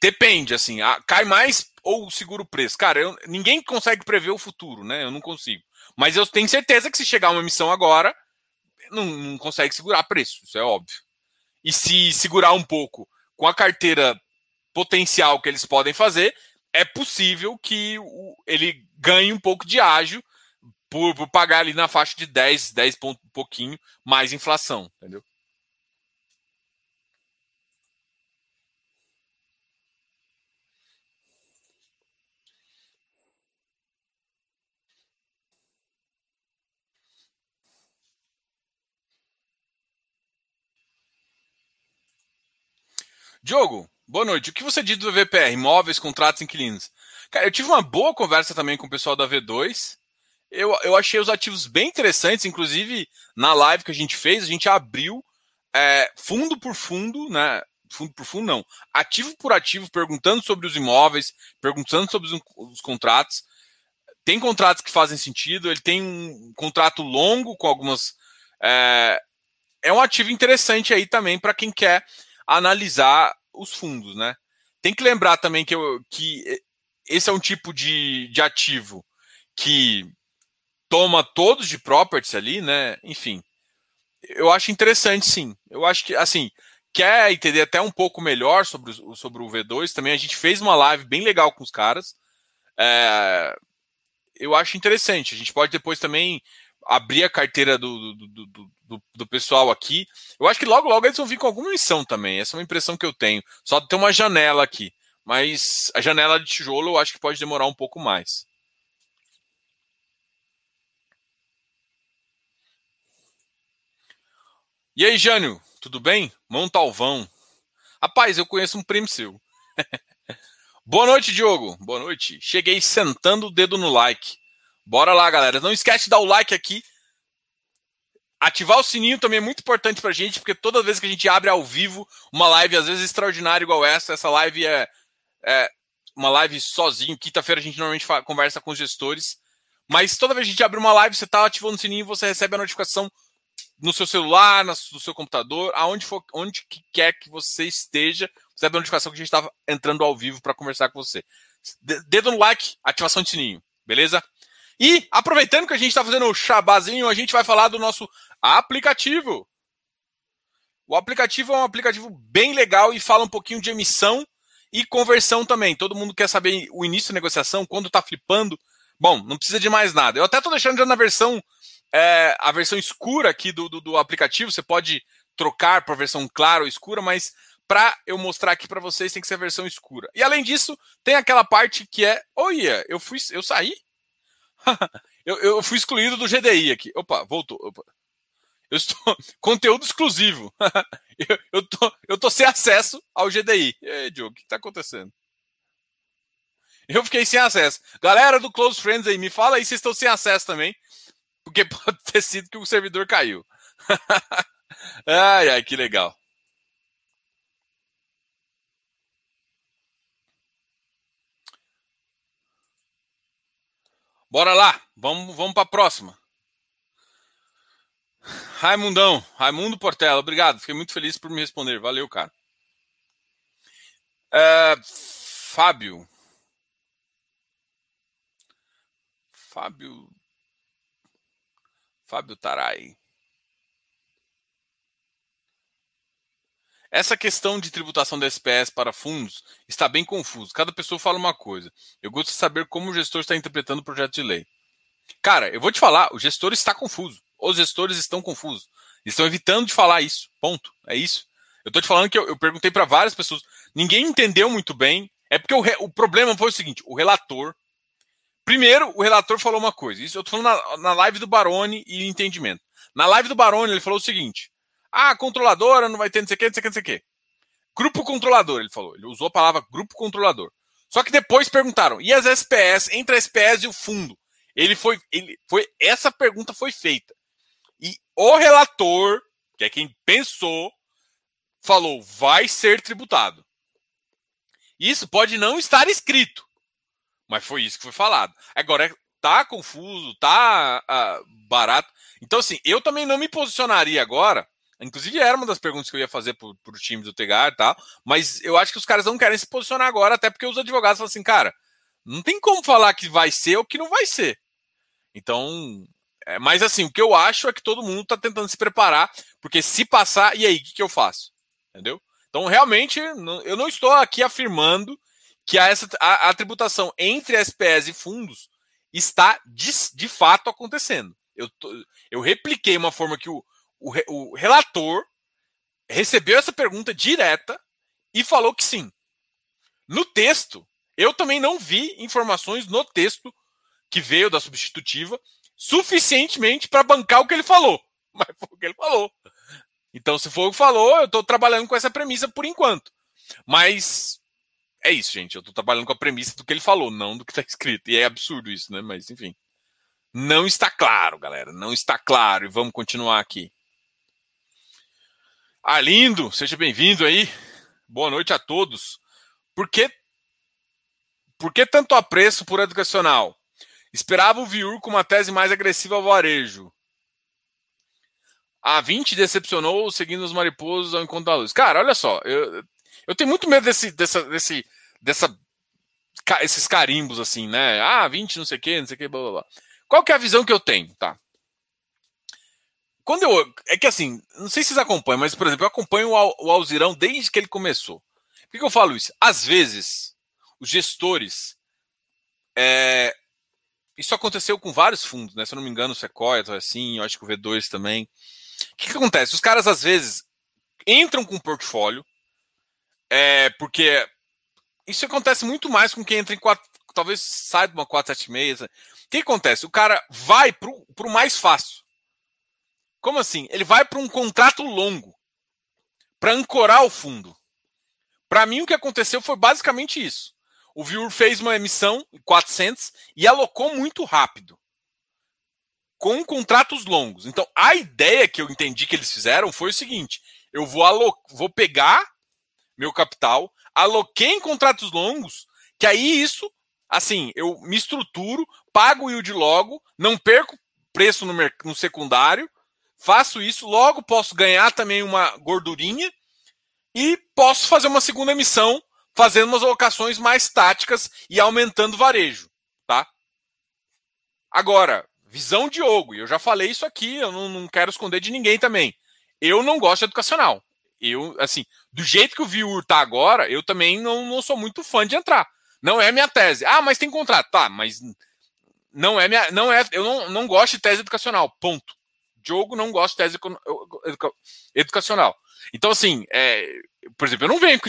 depende, assim, a, cai mais ou segura o preço. Cara, eu, ninguém consegue prever o futuro, né? Eu não consigo. Mas eu tenho certeza que se chegar uma emissão agora, não, não consegue segurar preço, isso é óbvio. E se segurar um pouco com a carteira potencial que eles podem fazer, é possível que ele ganhe um pouco de ágio por, por pagar ali na faixa de 10, 10 pontos, um pouquinho mais inflação, entendeu? Diogo, boa noite. O que você diz do VPR, imóveis, contratos, inquilinos? Cara, eu tive uma boa conversa também com o pessoal da V2. Eu, eu achei os ativos bem interessantes, inclusive na live que a gente fez, a gente abriu é, fundo por fundo, né? Fundo por fundo, não. Ativo por ativo, perguntando sobre os imóveis, perguntando sobre os, os contratos. Tem contratos que fazem sentido, ele tem um contrato longo com algumas. É, é um ativo interessante aí também para quem quer analisar os fundos, né? Tem que lembrar também que, eu, que esse é um tipo de, de ativo que toma todos de properties ali, né? Enfim, eu acho interessante, sim. Eu acho que, assim, quer entender até um pouco melhor sobre, sobre o V2, também a gente fez uma live bem legal com os caras. É, eu acho interessante. A gente pode depois também abrir a carteira do, do, do, do, do, pessoal aqui. Eu acho que logo, logo eles vão vir com alguma missão também. Essa é uma impressão que eu tenho. Só tem uma janela aqui. Mas a janela de tijolo eu acho que pode demorar um pouco mais. E aí, Jânio, tudo bem? Montalvão. Rapaz, eu conheço um primo seu. Boa noite, Diogo. Boa noite. Cheguei sentando o dedo no like. Bora lá, galera. Não esquece de dar o like aqui Ativar o sininho também é muito importante pra gente, porque toda vez que a gente abre ao vivo uma live, às vezes extraordinária igual essa, essa live é, é uma live sozinho. Quinta-feira a gente normalmente conversa com os gestores. Mas toda vez que a gente abre uma live, você está ativando o sininho, você recebe a notificação no seu celular, no seu computador, aonde for, onde quer que você esteja, você recebe a notificação que a gente estava entrando ao vivo para conversar com você. Dedo no like, ativação de sininho, beleza? E aproveitando que a gente está fazendo o chabazinho, a gente vai falar do nosso aplicativo. O aplicativo é um aplicativo bem legal e fala um pouquinho de emissão e conversão também. Todo mundo quer saber o início da negociação, quando está flipando. Bom, não precisa de mais nada. Eu até estou deixando já na versão é, a versão escura aqui do, do, do aplicativo. Você pode trocar para a versão clara ou escura, mas para eu mostrar aqui para vocês tem que ser a versão escura. E além disso, tem aquela parte que é, olha, eu fui, eu saí, eu, eu fui excluído do GDI aqui. Opa, voltou. Opa. Eu estou conteúdo exclusivo. eu, eu, tô, eu tô sem acesso ao GDI. E aí, Diogo, o que está acontecendo? Eu fiquei sem acesso. Galera do Close Friends aí, me fala aí se estão sem acesso também. Porque pode ter sido que o servidor caiu. ai, ai, que legal. Bora lá, vamos, vamos para a próxima. Raimundão, Raimundo Portela, obrigado. Fiquei muito feliz por me responder. Valeu, cara. É, Fábio. Fábio. Fábio Tarai. Essa questão de tributação da SPS para fundos está bem confuso. Cada pessoa fala uma coisa. Eu gosto de saber como o gestor está interpretando o projeto de lei. Cara, eu vou te falar, o gestor está confuso. Os gestores estão confusos. Estão evitando de falar isso. Ponto. É isso. Eu estou te falando que eu, eu perguntei para várias pessoas. Ninguém entendeu muito bem. É porque o, re, o problema foi o seguinte: o relator. Primeiro, o relator falou uma coisa. Isso eu estou falando na, na live do Barone e entendimento. Na live do Barone, ele falou o seguinte: ah, controladora não vai ter não sei o que, não sei o que, não sei o que. Grupo controlador, ele falou. Ele usou a palavra grupo controlador. Só que depois perguntaram: e as SPS, entre a SPS e o fundo? Ele foi, ele foi, essa pergunta foi feita. E o relator, que é quem pensou, falou: vai ser tributado. Isso pode não estar escrito, mas foi isso que foi falado. Agora, tá confuso, tá uh, barato. Então, assim, eu também não me posicionaria agora. Inclusive, era uma das perguntas que eu ia fazer para o time do Tegar e tal. Mas eu acho que os caras não querem se posicionar agora, até porque os advogados falam assim, cara, não tem como falar que vai ser ou que não vai ser. Então, é, mas assim, o que eu acho é que todo mundo está tentando se preparar, porque se passar, e aí, o que, que eu faço? Entendeu? Então, realmente, eu não estou aqui afirmando que a, essa, a, a tributação entre SPS e fundos está de, de fato acontecendo. Eu, eu repliquei uma forma que o, o, o relator recebeu essa pergunta direta e falou que sim. No texto, eu também não vi informações no texto que veio da substitutiva suficientemente para bancar o que ele falou. Mas foi o que ele falou. Então, se for o que falou, eu estou trabalhando com essa premissa por enquanto. Mas é isso, gente. Eu estou trabalhando com a premissa do que ele falou, não do que está escrito. E é absurdo isso, né? Mas, enfim. Não está claro, galera. Não está claro. E vamos continuar aqui. Arlindo, seja bem-vindo aí. Boa noite a todos. Por que, por que tanto apreço por educacional? Esperava o Viur com uma tese mais agressiva ao varejo. A 20 decepcionou seguindo os mariposos ao encontro da luz. Cara, olha só, eu, eu tenho muito medo desse, dessa, desse, dessa, esses carimbos assim, né? Ah, 20 não sei o que, não sei o que, blá blá blá. Qual que é a visão que eu tenho, tá? Quando eu. É que assim, não sei se vocês acompanham, mas, por exemplo, eu acompanho o, Alzirão desde que ele começou. Por que, eu falo isso? Às vezes, os gestores é, isso aconteceu com vários fundos, né? Se eu não me engano, o Sequoia é assim, eu acho que o V2 também. O que, que acontece? Os caras, às vezes, entram com um portfólio, é, porque isso acontece muito mais com quem entra em quatro, talvez sai de uma 476. O que acontece? O cara vai para o mais fácil. Como assim? Ele vai para um contrato longo para ancorar o fundo. Para mim, o que aconteceu foi basicamente isso. O Viur fez uma emissão 400 e alocou muito rápido, com contratos longos. Então, a ideia que eu entendi que eles fizeram foi o seguinte: eu vou, vou pegar meu capital, aloquei em contratos longos, que aí isso, assim, eu me estruturo, pago o yield logo, não perco preço no, no secundário, faço isso, logo posso ganhar também uma gordurinha e posso fazer uma segunda emissão fazendo umas alocações mais táticas e aumentando varejo, tá? Agora, visão Diogo, e eu já falei isso aqui, eu não, não, quero esconder de ninguém também. Eu não gosto de educacional. Eu, assim, do jeito que o Viur tá agora, eu também não, não sou muito fã de entrar. Não é minha tese. Ah, mas tem contrato. Tá, mas não é minha. Não é, eu não, não gosto de tese educacional. Ponto. Diogo não gosta de tese educacional. Então, assim, é, por exemplo, eu não venho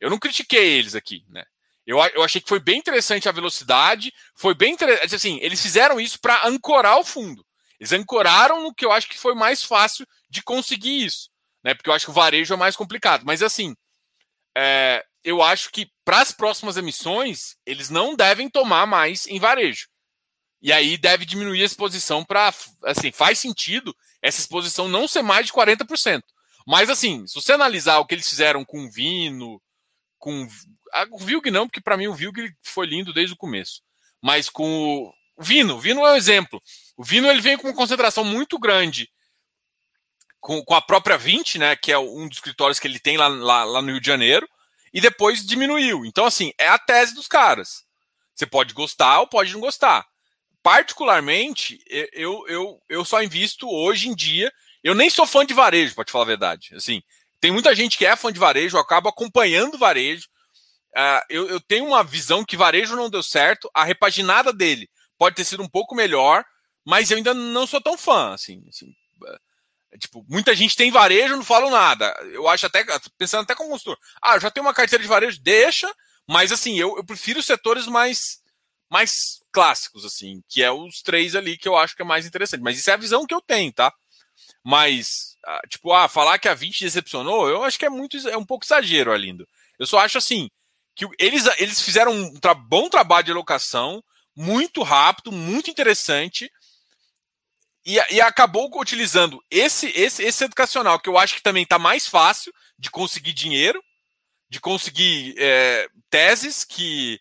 eu não critiquei eles aqui, né? Eu, eu achei que foi bem interessante a velocidade, foi bem interessante, assim, eles fizeram isso para ancorar o fundo. Eles ancoraram no que eu acho que foi mais fácil de conseguir isso, né? Porque eu acho que o varejo é mais complicado. Mas assim, é, eu acho que para as próximas emissões eles não devem tomar mais em varejo. E aí deve diminuir a exposição para, assim, faz sentido essa exposição não ser mais de 40%. Mas assim, se você analisar o que eles fizeram com o Vino, com ah, o Vilg não, porque para mim o Vilg foi lindo desde o começo. Mas com o Vino, o Vino é um exemplo. O Vino ele vem com uma concentração muito grande com, com a própria 20, né, que é um dos escritórios que ele tem lá, lá, lá no Rio de Janeiro, e depois diminuiu. Então, assim, é a tese dos caras. Você pode gostar ou pode não gostar. Particularmente, eu, eu, eu só invisto hoje em dia eu nem sou fã de varejo, para te falar a verdade. Assim, tem muita gente que é fã de varejo, eu acabo acompanhando varejo. Uh, eu, eu, tenho uma visão que varejo não deu certo, a repaginada dele pode ter sido um pouco melhor, mas eu ainda não sou tão fã. Assim, assim é, tipo, muita gente tem varejo, não falo nada. Eu acho até, pensando até como consultor, ah, já tenho uma carteira de varejo, deixa, mas assim, eu, eu prefiro setores mais mais clássicos, assim, que é os três ali que eu acho que é mais interessante. Mas isso é a visão que eu tenho, tá? Mas, ah, tipo, ah, falar que a 20 decepcionou, eu acho que é muito é um pouco exagero, Alindo. Eu só acho assim que eles, eles fizeram um tra bom trabalho de alocação, muito rápido, muito interessante, e, e, acabou utilizando esse, esse, esse educacional, que eu acho que também está mais fácil de conseguir dinheiro, de conseguir é, teses que,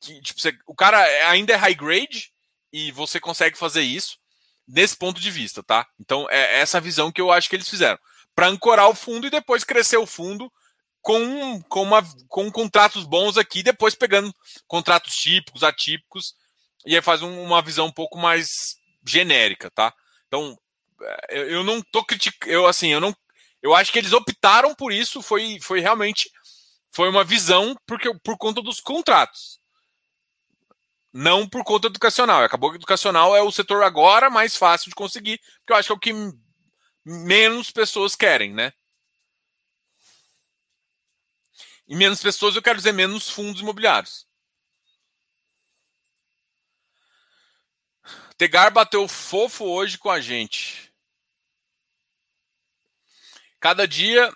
que tipo, você, o cara ainda é high grade e você consegue fazer isso nesse ponto de vista, tá? Então é essa visão que eu acho que eles fizeram para ancorar o fundo e depois crescer o fundo com, com, uma, com contratos bons aqui, depois pegando contratos típicos, atípicos, e aí faz um, uma visão um pouco mais genérica, tá? Então, eu, eu não tô criticando, eu assim, eu não, eu acho que eles optaram por isso, foi, foi realmente, foi uma visão porque, por conta dos contratos não por conta educacional. Acabou que educacional é o setor agora mais fácil de conseguir, porque eu acho que é o que menos pessoas querem, né? E menos pessoas eu quero dizer menos fundos imobiliários. Tegar bateu fofo hoje com a gente. Cada dia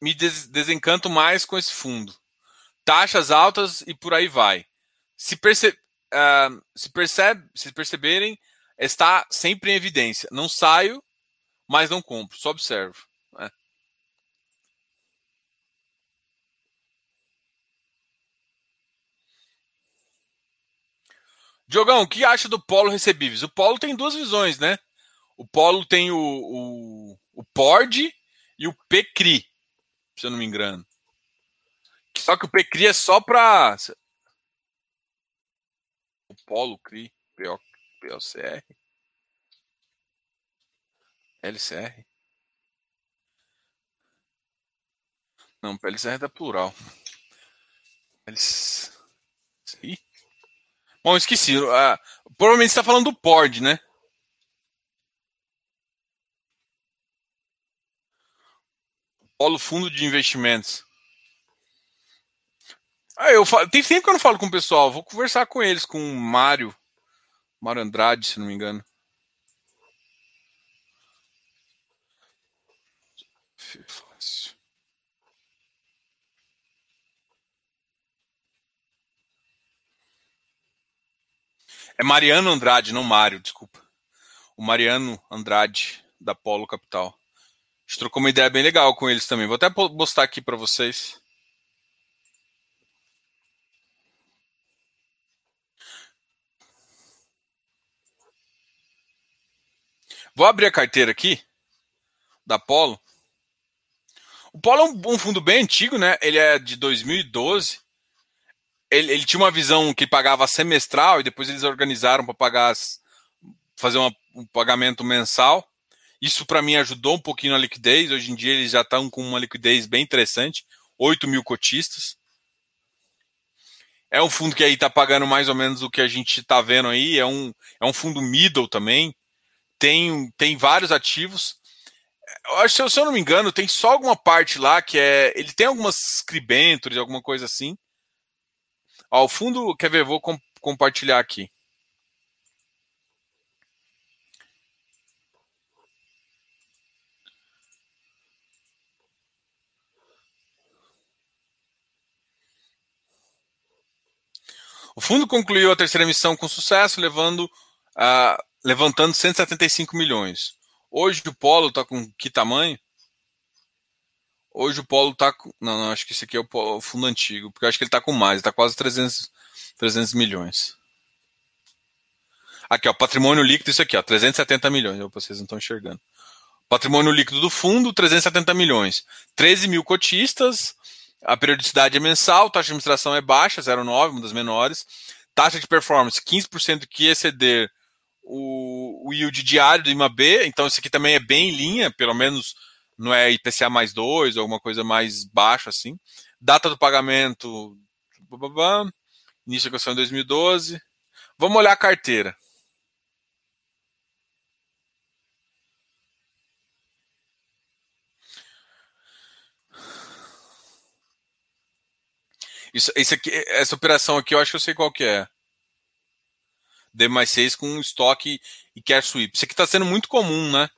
me desencanto mais com esse fundo. Taxas altas e por aí vai. Se, perce uh, se, percebe, se perceberem, está sempre em evidência. Não saio, mas não compro, só observo. É. Diogão, o que acha do polo recebíveis? O polo tem duas visões, né? O polo tem o, o, o PORD e o PCRI, se eu não me engano. Só que o PCRI é só para Polo CRI, PO, POCR, LCR. Não, PLCR é da plural. Bom, esqueci. Uh, provavelmente está falando do PORD, né? Polo Fundo de Investimentos. Ah, eu falo, tem tempo que eu não falo com o pessoal. Vou conversar com eles, com o Mário. Mário Andrade, se não me engano. É Mariano Andrade, não Mário, desculpa. O Mariano Andrade, da Polo Capital. A gente trocou uma ideia bem legal com eles também. Vou até postar aqui para vocês. Vou abrir a carteira aqui da Polo. O Polo é um, um fundo bem antigo, né? Ele é de 2012. Ele, ele, tinha uma visão que pagava semestral e depois eles organizaram para pagar fazer uma, um pagamento mensal. Isso para mim ajudou um pouquinho na liquidez. Hoje em dia eles já estão com uma liquidez bem interessante, 8 mil cotistas. É um fundo que aí está pagando mais ou menos o que a gente está vendo aí. É um, é um fundo middle também tem, tem vários ativos. Eu acho, se eu não me engano, tem só alguma parte lá que é. Ele tem algumas scribentures, alguma coisa assim. Ó, o fundo, quer ver? Vou com, compartilhar aqui. O fundo concluiu a terceira emissão com sucesso, levando a levantando 175 milhões. Hoje o Polo está com que tamanho? Hoje o Polo está com. Não, não, acho que esse aqui é o, Polo, o fundo antigo, porque acho que ele está com mais, está quase 300, 300 milhões. Aqui, ó, patrimônio líquido, isso aqui, ó, 370 milhões, vocês não estão enxergando. Patrimônio líquido do fundo, 370 milhões. 13 mil cotistas, a periodicidade é mensal, taxa de administração é baixa, 0,9, uma das menores. Taxa de performance, 15% que exceder o, o yield diário do IMAB, então isso aqui também é bem em linha, pelo menos não é IPCA mais 2 ou alguma coisa mais baixa assim. Data do pagamento, início da questão em 2012. Vamos olhar a carteira. Isso, isso aqui, essa operação aqui eu acho que eu sei qual que é. D mais 6 com estoque e cash sweep. Isso aqui está sendo muito comum, né?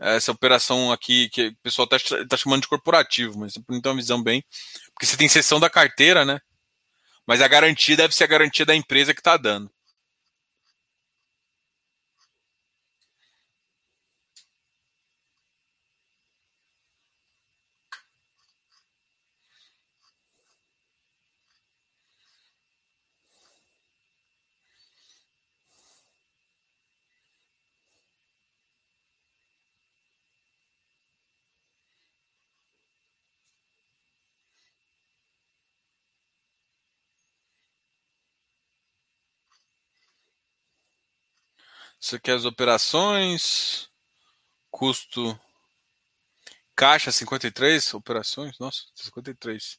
Essa operação aqui que o pessoal está tá chamando de corporativo, mas não tem uma visão bem. Porque você tem sessão da carteira, né? Mas a garantia deve ser a garantia da empresa que está dando. Isso aqui é as operações. Custo. Caixa 53 operações. Nossa, 53.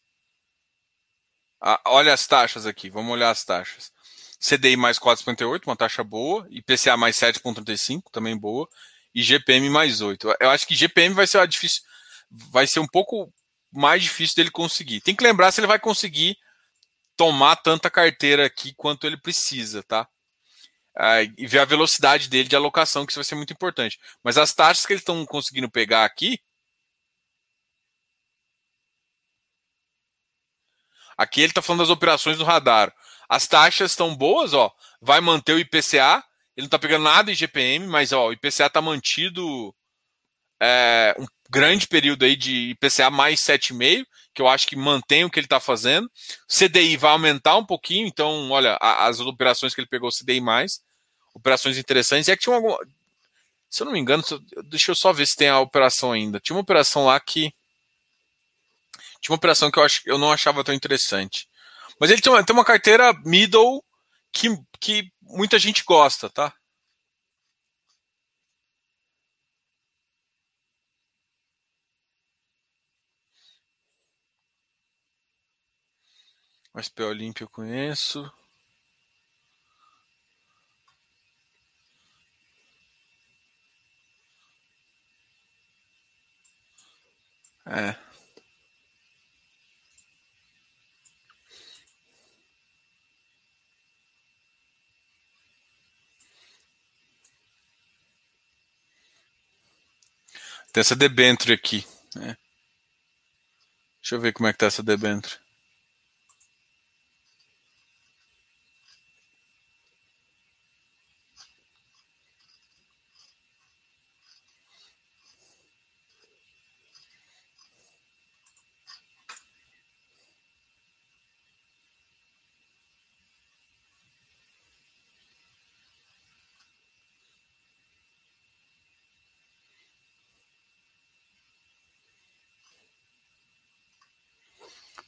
Ah, olha as taxas aqui. Vamos olhar as taxas. CDI mais 4,58, uma taxa boa. IPCA mais 7,35, também boa. E GPM mais 8. Eu acho que GPM vai ser difícil. Vai ser um pouco mais difícil dele conseguir. Tem que lembrar se ele vai conseguir tomar tanta carteira aqui quanto ele precisa, tá? Uh, e ver a velocidade dele de alocação, que isso vai ser muito importante. Mas as taxas que eles estão conseguindo pegar aqui. Aqui ele está falando das operações do radar. As taxas estão boas, ó. Vai manter o IPCA. Ele não está pegando nada em GPM, mas ó, o IPCA está mantido é, um grande período aí de IPCA mais 7,5, que eu acho que mantém o que ele está fazendo. CDI vai aumentar um pouquinho, então, olha, as operações que ele pegou CDI mais operações interessantes. E é que tinha alguma. Se eu não me engano, deixa eu só ver se tem a operação ainda. Tinha uma operação lá que. Tinha uma operação que eu, ach, eu não achava tão interessante. Mas ele tem uma, tem uma carteira middle que, que muita gente gosta, tá? O SPO Olímpio eu conheço. É. Tem essa debenture aqui. Né? Deixa eu ver como é que tá essa debenture.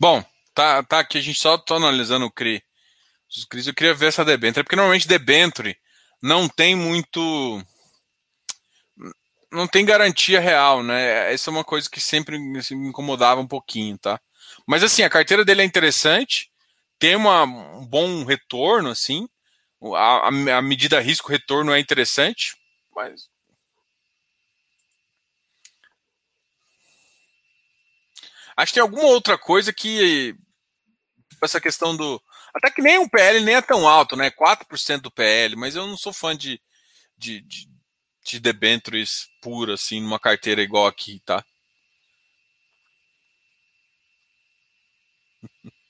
Bom, tá, tá aqui, a gente só tá analisando o CRI. Os CRIs, eu queria ver essa debenture, porque normalmente debenture não tem muito. Não tem garantia real, né? Essa é uma coisa que sempre me incomodava um pouquinho, tá? Mas assim, a carteira dele é interessante, tem uma, um bom retorno, assim. A, a medida risco-retorno é interessante, mas Acho que tem alguma outra coisa que. Essa questão do. Até que nem o PL nem é tão alto, né? 4% do PL, mas eu não sou fã de, de, de, de debentures pura, assim, numa carteira igual aqui, tá?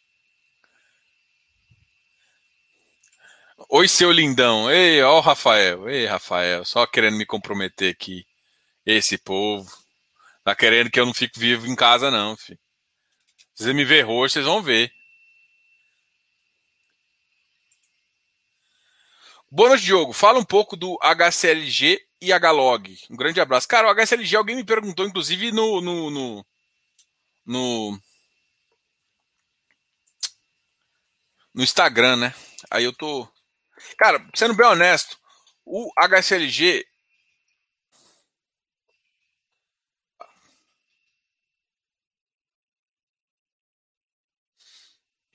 Oi, seu lindão. Ei, ó o Rafael. Ei, Rafael, só querendo me comprometer aqui. Esse povo. Tá querendo que eu não fique vivo em casa, não, filho. Você me ver roxo, vocês vão ver. Boa noite, Diogo. Fala um pouco do HCLG e HLog. Um grande abraço. Cara, o HCLG, alguém me perguntou, inclusive, no. no, no, no, no Instagram, né? Aí eu tô. Cara, sendo bem honesto, o HCLG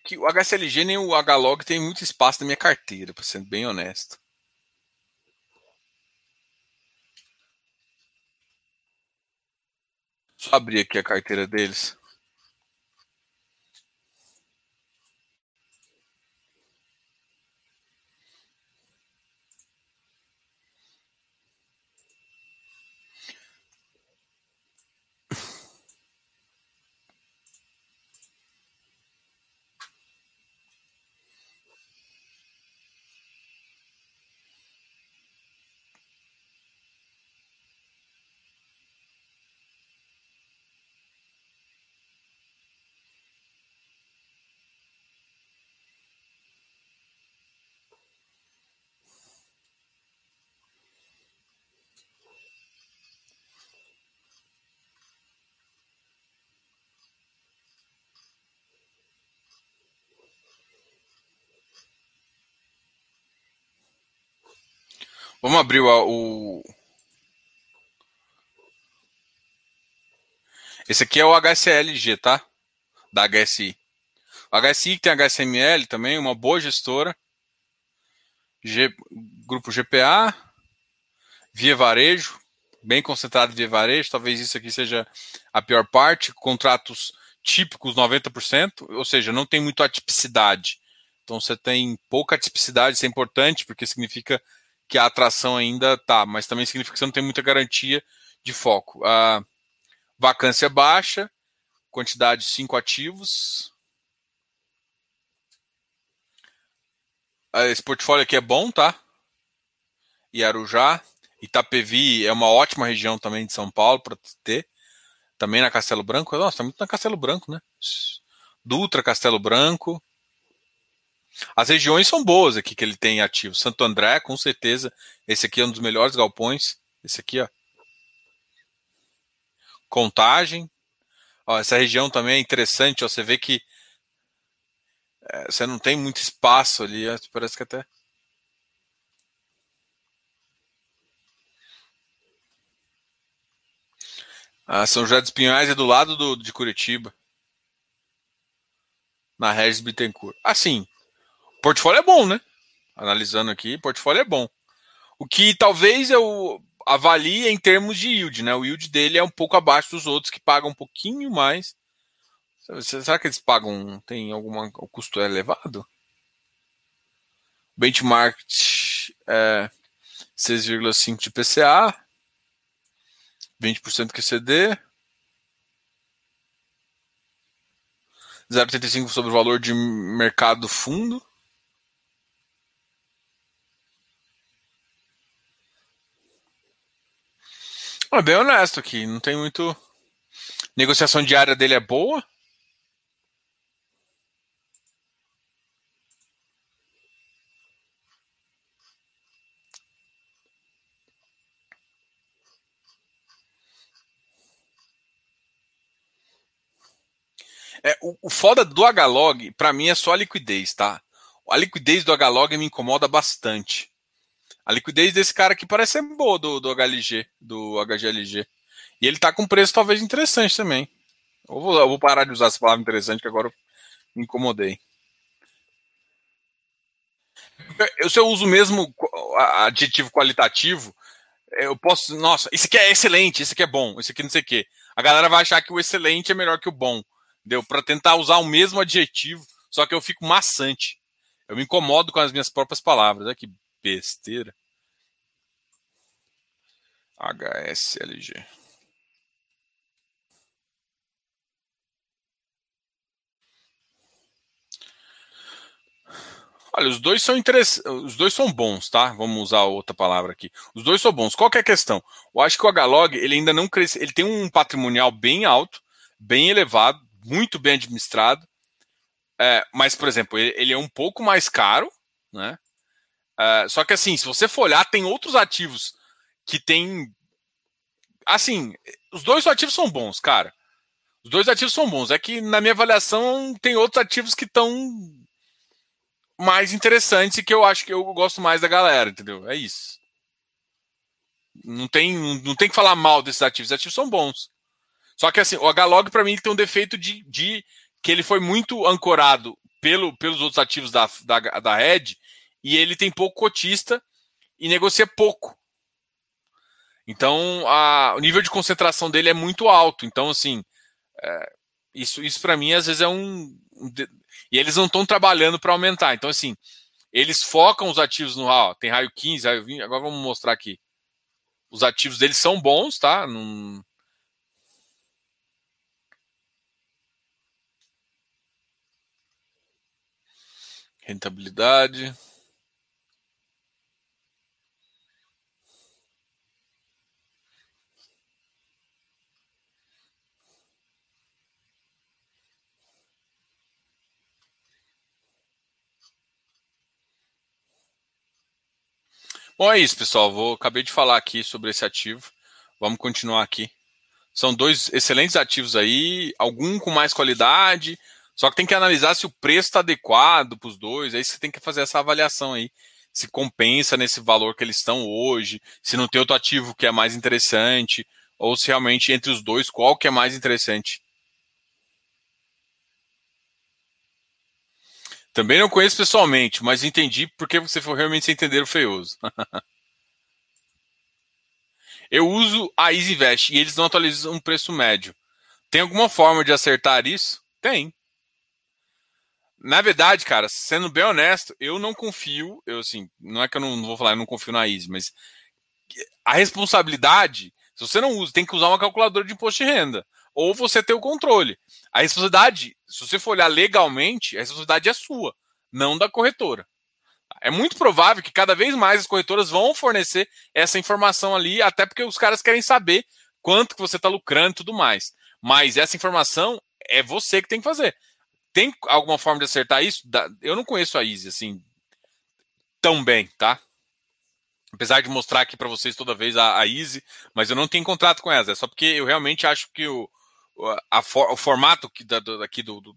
que o HCLG nem o HLog tem muito espaço na minha carteira, para ser bem honesto. Só abrir aqui a carteira deles. Vamos abrir o, o. Esse aqui é o HCLG, tá? Da HSI. O HSI tem HSML também, uma boa gestora. G, grupo GPA, Via Varejo, bem concentrado Via Varejo. Talvez isso aqui seja a pior parte. Contratos típicos 90%, ou seja, não tem muito atipicidade. Então você tem pouca tipicidade, isso é importante, porque significa que a atração ainda tá, mas também significa que você não tem muita garantia de foco. A vacância baixa, quantidade de 5 ativos. Esse portfólio aqui é bom, tá? Iarujá. Itapevi é uma ótima região também de São Paulo para ter. Também na Castelo Branco. Nossa, tá muito na Castelo Branco, né? Dutra, Castelo Branco. As regiões são boas aqui que ele tem ativo. Santo André, com certeza. Esse aqui é um dos melhores galpões. Esse aqui, ó. Contagem. Ó, essa região também é interessante. Ó, você vê que é, você não tem muito espaço ali. Parece que até. Ah, São José dos Pinhais é do lado do, de Curitiba. Na Regis Bittencourt. Assim, portfólio é bom, né? Analisando aqui, portfólio é bom. O que talvez eu avalie em termos de yield, né? O yield dele é um pouco abaixo dos outros que pagam um pouquinho mais. Será que eles pagam? Tem alguma. O custo é elevado? Benchmark é 6,5 de PCA, 20% QCD, 0,85 sobre o valor de mercado do fundo. É bem honesto aqui, não tem muito. Negociação diária dele é boa. É, o, o foda do Hlog, para mim, é só a liquidez, tá? A liquidez do Hlog me incomoda bastante. A liquidez desse cara aqui parece ser boa do, do HLG, do HGLG. E ele tá com preço talvez interessante também. Eu vou, eu vou parar de usar essa palavra interessante que agora me incomodei. Eu, se eu uso mesmo adjetivo qualitativo, eu posso. Nossa, isso aqui é excelente, isso aqui é bom, isso aqui não sei o quê. A galera vai achar que o excelente é melhor que o bom. Deu para tentar usar o mesmo adjetivo, só que eu fico maçante. Eu me incomodo com as minhas próprias palavras. Olha que besteira. HSLG. Olha, os dois são interessantes. Os dois são bons, tá? Vamos usar outra palavra aqui. Os dois são bons. Qual é a questão? Eu acho que o Hlog, ele ainda não cresce. Ele tem um patrimonial bem alto, bem elevado, muito bem administrado. É, mas, por exemplo, ele, é um pouco mais caro, né? É, só que assim, se você for olhar, tem outros ativos que tem. Assim, os dois ativos são bons, cara. Os dois ativos são bons. É que, na minha avaliação, tem outros ativos que estão mais interessantes e que eu acho que eu gosto mais da galera, entendeu? É isso. Não tem, não tem que falar mal desses ativos. Os ativos são bons. Só que assim, o Hlog para mim tem um defeito de, de que ele foi muito ancorado pelo, pelos outros ativos da, da, da Red e ele tem pouco cotista e negocia pouco. Então, a, o nível de concentração dele é muito alto. Então, assim, é, isso, isso para mim às vezes é um. e eles não estão trabalhando para aumentar. Então, assim, eles focam os ativos no. Ó, tem raio 15, raio 20. Agora vamos mostrar aqui. Os ativos deles são bons, tá? Rentabilidade. Bom, é isso, pessoal. Vou acabei de falar aqui sobre esse ativo. Vamos continuar aqui. São dois excelentes ativos aí, algum com mais qualidade, só que tem que analisar se o preço está adequado para os dois. Aí você tem que fazer essa avaliação aí. Se compensa nesse valor que eles estão hoje, se não tem outro ativo que é mais interessante, ou se realmente entre os dois, qual que é mais interessante. Também não conheço pessoalmente, mas entendi porque você foi realmente sem entender o feioso. Eu uso a EasyVest e eles não atualizam um preço médio. Tem alguma forma de acertar isso? Tem. Na verdade, cara, sendo bem honesto, eu não confio, eu assim, não é que eu não, vou falar, eu não confio na Easy, mas a responsabilidade, se você não usa, tem que usar uma calculadora de imposto de renda, ou você ter o controle. A responsabilidade, se você for olhar legalmente, a responsabilidade é sua, não da corretora. É muito provável que cada vez mais as corretoras vão fornecer essa informação ali, até porque os caras querem saber quanto que você está lucrando e tudo mais. Mas essa informação é você que tem que fazer. Tem alguma forma de acertar isso? Eu não conheço a Easy assim tão bem, tá? Apesar de mostrar aqui para vocês toda vez a, a Easy, mas eu não tenho contrato com ela. É só porque eu realmente acho que o, a, o formato que, da, aqui do, do,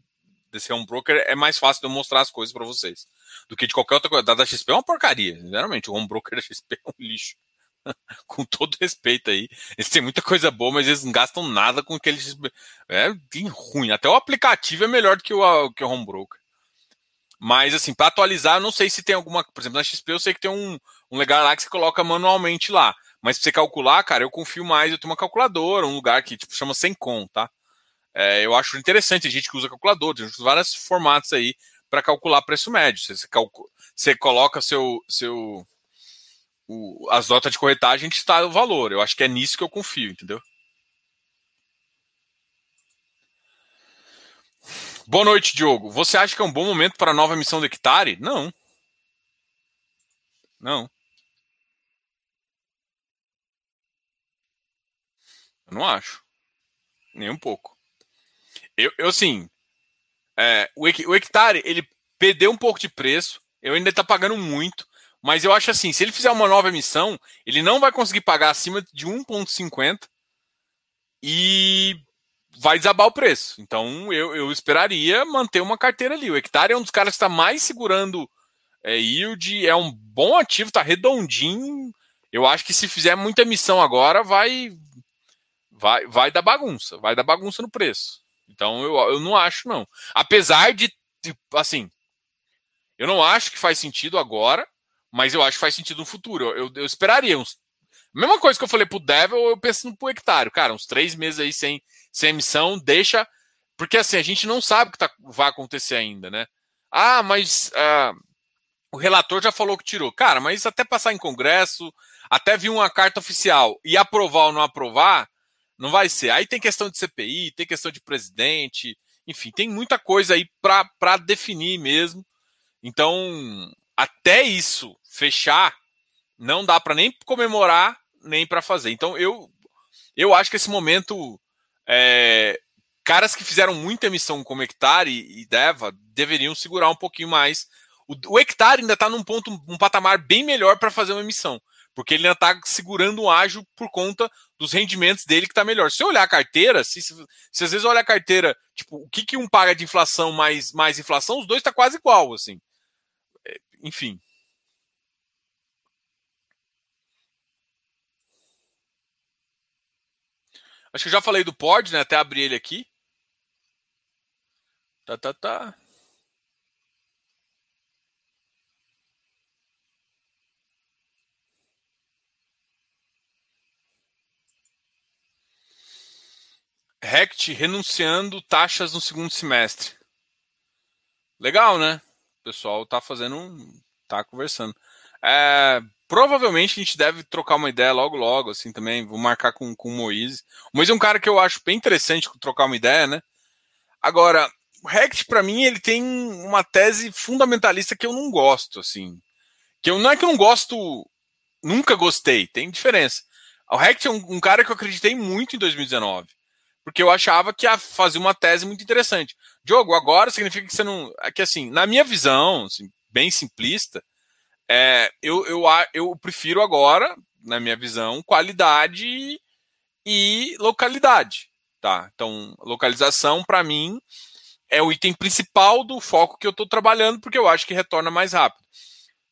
desse home broker é mais fácil de eu mostrar as coisas para vocês do que de qualquer outra coisa. Da, XP é uma porcaria. Geralmente, o home broker da XP é um lixo. com todo respeito aí. Eles têm muita coisa boa, mas eles não gastam nada com aqueles. É ruim. Até o aplicativo é melhor do que o, que o home broker. Mas, assim, para atualizar, eu não sei se tem alguma. Por exemplo, na XP eu sei que tem um, um lugar lá que você coloca manualmente lá. Mas pra você calcular, cara, eu confio mais. Eu tenho uma calculadora, um lugar que tipo, chama Sencom, tá? É, eu acho interessante a gente que usa calculadora, tem vários formatos aí para calcular preço médio. Você, calcula, você coloca seu, seu o, as notas de corretagem está o valor. Eu acho que é nisso que eu confio, entendeu? Boa noite, Diogo. Você acha que é um bom momento para a nova emissão do Hectare? Não. Não. Eu não acho. Nem um pouco. Eu, eu sim. É, o, o Hectare, ele perdeu um pouco de preço. Eu ainda está pagando muito. Mas eu acho assim, se ele fizer uma nova emissão, ele não vai conseguir pagar acima de 1,50 e vai desabar o preço. Então eu, eu esperaria manter uma carteira ali. O hectare é um dos caras que está mais segurando é, yield, é um bom ativo, está redondinho. Eu acho que se fizer muita emissão agora, vai, vai, vai dar bagunça, vai dar bagunça no preço. Então eu, eu não acho, não. Apesar de, de, assim, eu não acho que faz sentido agora, mas eu acho que faz sentido no futuro. Eu, eu, eu esperaria uns. Mesma coisa que eu falei pro Devil, eu penso pro hectare. Cara, uns três meses aí sem, sem emissão, deixa. Porque assim, a gente não sabe o que tá, vai acontecer ainda, né? Ah, mas ah, o relator já falou que tirou. Cara, mas até passar em Congresso, até vir uma carta oficial e aprovar ou não aprovar, não vai ser. Aí tem questão de CPI, tem questão de presidente, enfim, tem muita coisa aí para definir mesmo. Então, até isso fechar, não dá para nem comemorar, nem para fazer. Então, eu, eu acho que esse momento, é, caras que fizeram muita emissão como Hectare e Deva deveriam segurar um pouquinho mais. O, o Hectare ainda está num ponto, um patamar bem melhor para fazer uma emissão porque ele ainda está segurando o ágil por conta dos rendimentos dele que está melhor. Se olhar a carteira, se, se, se às vezes olhar a carteira, tipo, o que, que um paga de inflação mais, mais inflação, os dois está quase igual, assim. É, enfim. Acho que eu já falei do pod, né? Até abrir ele aqui. Tá, tá, tá. Rect renunciando taxas no segundo semestre. Legal, né? O pessoal tá fazendo um. tá conversando. É, provavelmente a gente deve trocar uma ideia logo, logo, assim também. Vou marcar com, com o Moise. O Moise é um cara que eu acho bem interessante trocar uma ideia, né? Agora, o Rect, para mim, ele tem uma tese fundamentalista que eu não gosto, assim. Que eu não é que eu não gosto, nunca gostei, tem diferença. O Rect é um, um cara que eu acreditei muito em 2019 porque eu achava que ia fazer uma tese muito interessante. Diogo, agora significa que você não. É que assim, na minha visão, assim, bem simplista, é, eu, eu, eu prefiro agora, na minha visão, qualidade e localidade. Tá? Então, localização, para mim, é o item principal do foco que eu estou trabalhando, porque eu acho que retorna mais rápido.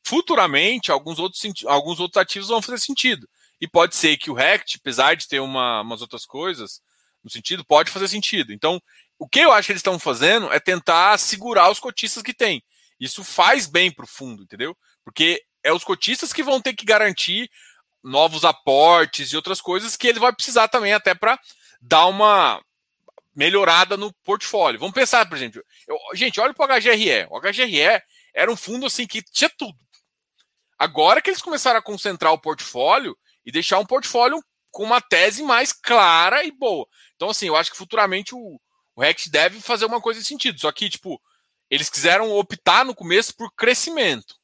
Futuramente, alguns outros, alguns outros ativos vão fazer sentido. E pode ser que o RECT, apesar de ter uma, umas outras coisas, no sentido, pode fazer sentido. Então, o que eu acho que eles estão fazendo é tentar segurar os cotistas que tem. Isso faz bem para o fundo, entendeu? Porque é os cotistas que vão ter que garantir novos aportes e outras coisas que ele vai precisar também até para dar uma melhorada no portfólio. Vamos pensar, por exemplo, eu, gente, olha para o HGRE. O HGRE era um fundo assim que tinha tudo. Agora que eles começaram a concentrar o portfólio e deixar um portfólio com uma tese mais clara e boa. Então, assim, eu acho que futuramente o, o deve fazer uma coisa nesse sentido. Só que, tipo, eles quiseram optar no começo por crescimento.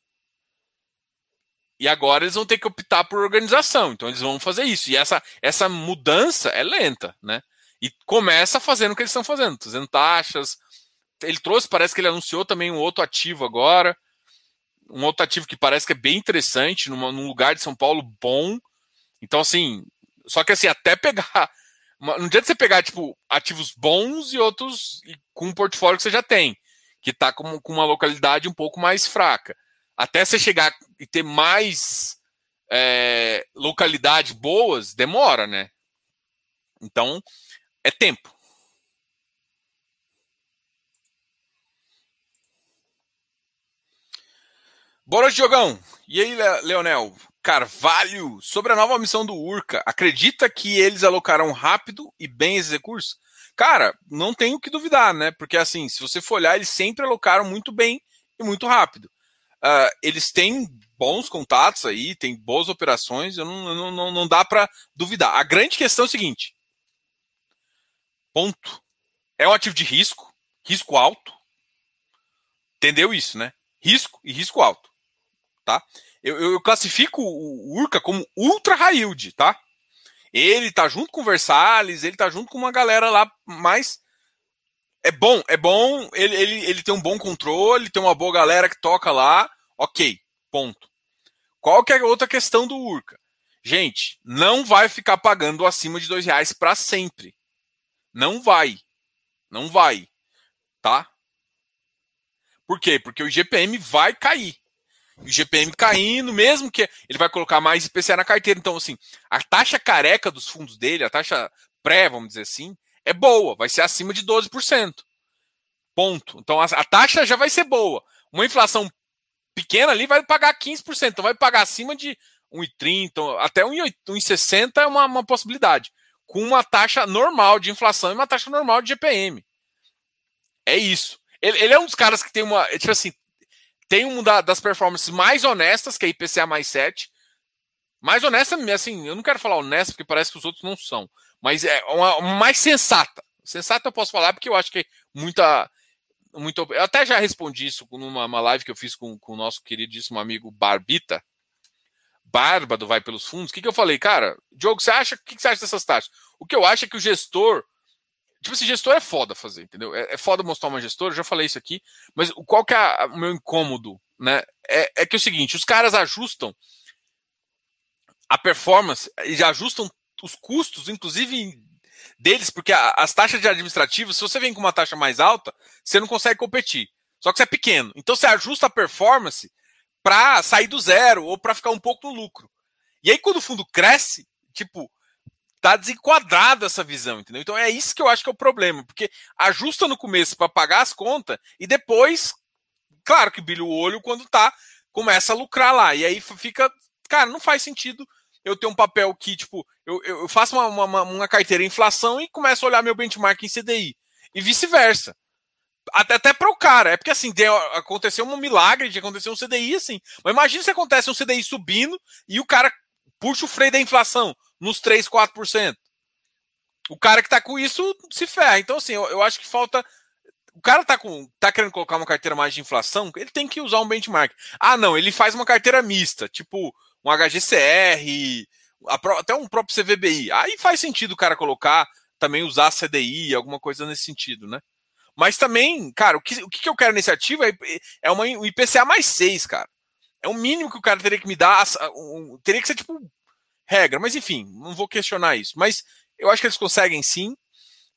E agora eles vão ter que optar por organização. Então eles vão fazer isso. E essa, essa mudança é lenta, né? E começa fazendo o que eles estão fazendo, fazendo taxas. Ele trouxe, parece que ele anunciou também um outro ativo agora. Um outro ativo que parece que é bem interessante, numa, num lugar de São Paulo bom. Então, assim, só que assim, até pegar. Não adianta você pegar, tipo, ativos bons e outros com um portfólio que você já tem, que está com, com uma localidade um pouco mais fraca. Até você chegar e ter mais é, localidade boas, demora, né? Então, é tempo. Bora, Diogão! E aí, Leonel? Carvalho, sobre a nova missão do Urca, acredita que eles alocarão rápido e bem esses recursos? Cara, não tenho que duvidar, né? Porque assim, se você for olhar, eles sempre alocaram muito bem e muito rápido. Uh, eles têm bons contatos aí, têm boas operações, eu não, não, não, não dá para duvidar. A grande questão é o seguinte: ponto. É um ativo de risco, risco alto. Entendeu isso, né? Risco e risco alto. Tá? eu, eu classifico o Urca como ultra high yield, tá? Ele tá junto com o Versalhes, ele tá junto com uma galera lá mais. É bom, é bom, ele, ele, ele tem um bom controle, tem uma boa galera que toca lá, ok, ponto. Qual que é a outra questão do Urca? Gente, não vai ficar pagando acima de dois reais para sempre. Não vai. Não vai. Tá? Por quê? Porque o GPM vai cair. O GPM caindo, mesmo que ele vai colocar mais IPCA na carteira. Então, assim, a taxa careca dos fundos dele, a taxa pré, vamos dizer assim, é boa, vai ser acima de 12%. Ponto. Então, a, a taxa já vai ser boa. Uma inflação pequena ali vai pagar 15%, então vai pagar acima de 1,30, até 1,60 é uma, uma possibilidade. Com uma taxa normal de inflação e uma taxa normal de GPM. É isso. Ele, ele é um dos caras que tem uma. Tipo assim, tem uma das performances mais honestas, que é IPCA mais 7. Mais honesta, assim, eu não quero falar honesta, porque parece que os outros não são. Mas é uma, uma mais sensata. Sensata eu posso falar porque eu acho que muita. Muito, eu até já respondi isso numa live que eu fiz com, com o nosso queridíssimo amigo Barbita. Barba do Vai Pelos Fundos. O que, que eu falei? Cara, Diogo, você acha, o que, que você acha dessas taxas? O que eu acho é que o gestor Tipo, esse gestor é foda fazer, entendeu? É, é foda mostrar uma gestora, já falei isso aqui, mas qual que é o meu incômodo, né? É, é que é o seguinte, os caras ajustam a performance, e ajustam os custos, inclusive deles, porque as taxas de administrativo, se você vem com uma taxa mais alta, você não consegue competir. Só que você é pequeno. Então você ajusta a performance para sair do zero ou para ficar um pouco no lucro. E aí quando o fundo cresce, tipo, tá desenquadrada essa visão, entendeu? Então é isso que eu acho que é o problema, porque ajusta no começo para pagar as contas e depois, claro que brilha o olho quando tá começa a lucrar lá. E aí fica, cara, não faz sentido eu ter um papel que, tipo, eu, eu faço uma, uma, uma carteira inflação e começo a olhar meu benchmark em CDI. E vice-versa. Até, até para o cara. É porque assim, deu, aconteceu um milagre de acontecer um CDI assim. Mas imagina se acontece um CDI subindo e o cara puxa o freio da inflação nos 3, 4%. O cara que tá com isso se ferra. Então, assim, eu, eu acho que falta. O cara tá, com, tá querendo colocar uma carteira mais de inflação, ele tem que usar um benchmark. Ah, não, ele faz uma carteira mista, tipo um HGCR, até um próprio CVBI. Aí faz sentido o cara colocar, também usar CDI, alguma coisa nesse sentido, né? Mas também, cara, o que, o que eu quero nesse ativo é, é uma, um IPCA mais 6, cara. É o mínimo que o cara teria que me dar. Um, teria que ser tipo regra. Mas enfim, não vou questionar isso. Mas eu acho que eles conseguem sim.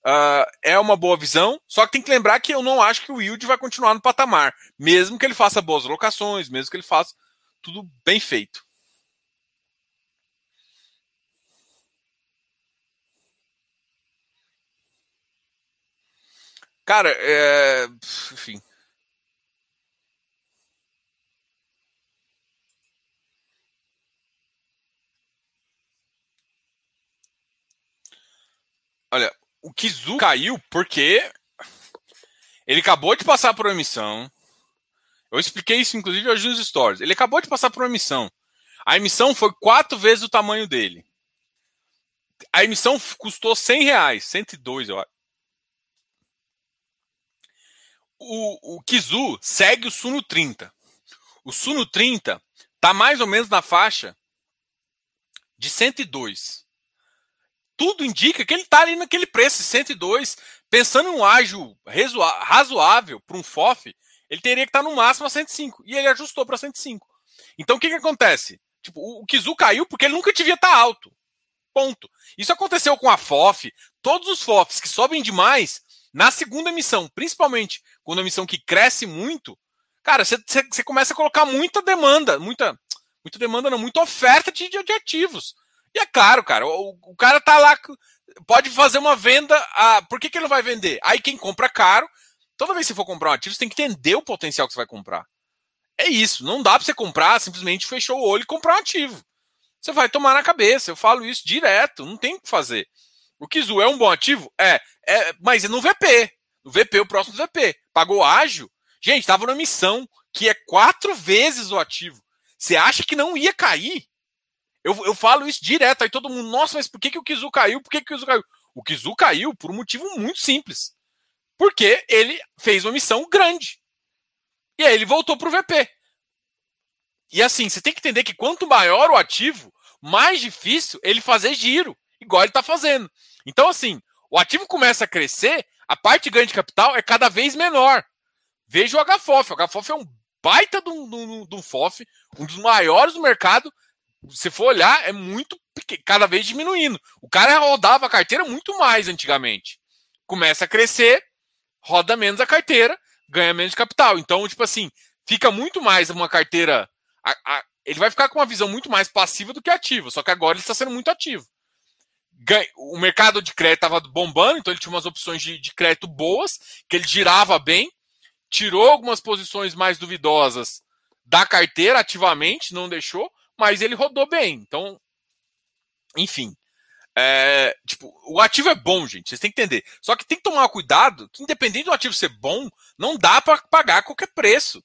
Uh, é uma boa visão, só que tem que lembrar que eu não acho que o yield vai continuar no patamar, mesmo que ele faça boas locações, mesmo que ele faça tudo bem feito. Cara, é... enfim, Olha, o Kizu caiu porque ele acabou de passar por uma emissão. Eu expliquei isso, inclusive, hoje nos stories. Ele acabou de passar por uma emissão. A emissão foi quatro vezes o tamanho dele. A emissão custou 100 reais, 102, eu acho. O, o Kizu segue o Suno 30. O Suno 30 está mais ou menos na faixa de 102 tudo indica que ele está ali naquele preço, 102. Pensando em um ágil razoável para um FOF, ele teria que estar tá no máximo a 105. E ele ajustou para 105. Então o que, que acontece? Tipo, o Kizu caiu porque ele nunca devia estar tá alto. Ponto. Isso aconteceu com a FOF. Todos os FOFs que sobem demais, na segunda emissão, principalmente quando a emissão que cresce muito, cara, você começa a colocar muita demanda, muita, muita demanda, não, muita oferta de, de ativos. E é claro, cara, o, o cara tá lá, pode fazer uma venda. A, por que, que ele não vai vender? Aí quem compra caro, toda vez que você for comprar um ativo, você tem que entender o potencial que você vai comprar. É isso, não dá para você comprar, simplesmente fechou o olho e comprar um ativo. Você vai tomar na cabeça, eu falo isso direto, não tem o que fazer. O Kizu é um bom ativo? É, é mas é no VP. No VP, o próximo VP. Pagou ágil? Gente, estava na missão, que é quatro vezes o ativo. Você acha que não ia cair? Eu, eu falo isso direto, aí todo mundo, nossa, mas por que, que o Kizu caiu? Por que, que o Kizu caiu? O Kizu caiu por um motivo muito simples. Porque ele fez uma missão grande. E aí ele voltou para o VP. E assim, você tem que entender que quanto maior o ativo, mais difícil ele fazer giro, igual ele está fazendo. Então, assim, o ativo começa a crescer, a parte de ganho de capital é cada vez menor. Veja o HFOF. O HFOF é um baita de um, de um FOF, um dos maiores do mercado, se for olhar, é muito cada vez diminuindo. O cara rodava a carteira muito mais antigamente. começa a crescer, roda menos a carteira, ganha menos capital. Então, tipo assim, fica muito mais uma carteira. A, a, ele vai ficar com uma visão muito mais passiva do que ativa, só que agora ele está sendo muito ativo. O mercado de crédito estava bombando, então ele tinha umas opções de, de crédito boas, que ele girava bem, tirou algumas posições mais duvidosas da carteira ativamente, não deixou, mas ele rodou bem. Então, enfim. É, tipo, o ativo é bom, gente. Vocês têm que entender. Só que tem que tomar cuidado que, independente do ativo ser bom, não dá para pagar qualquer preço.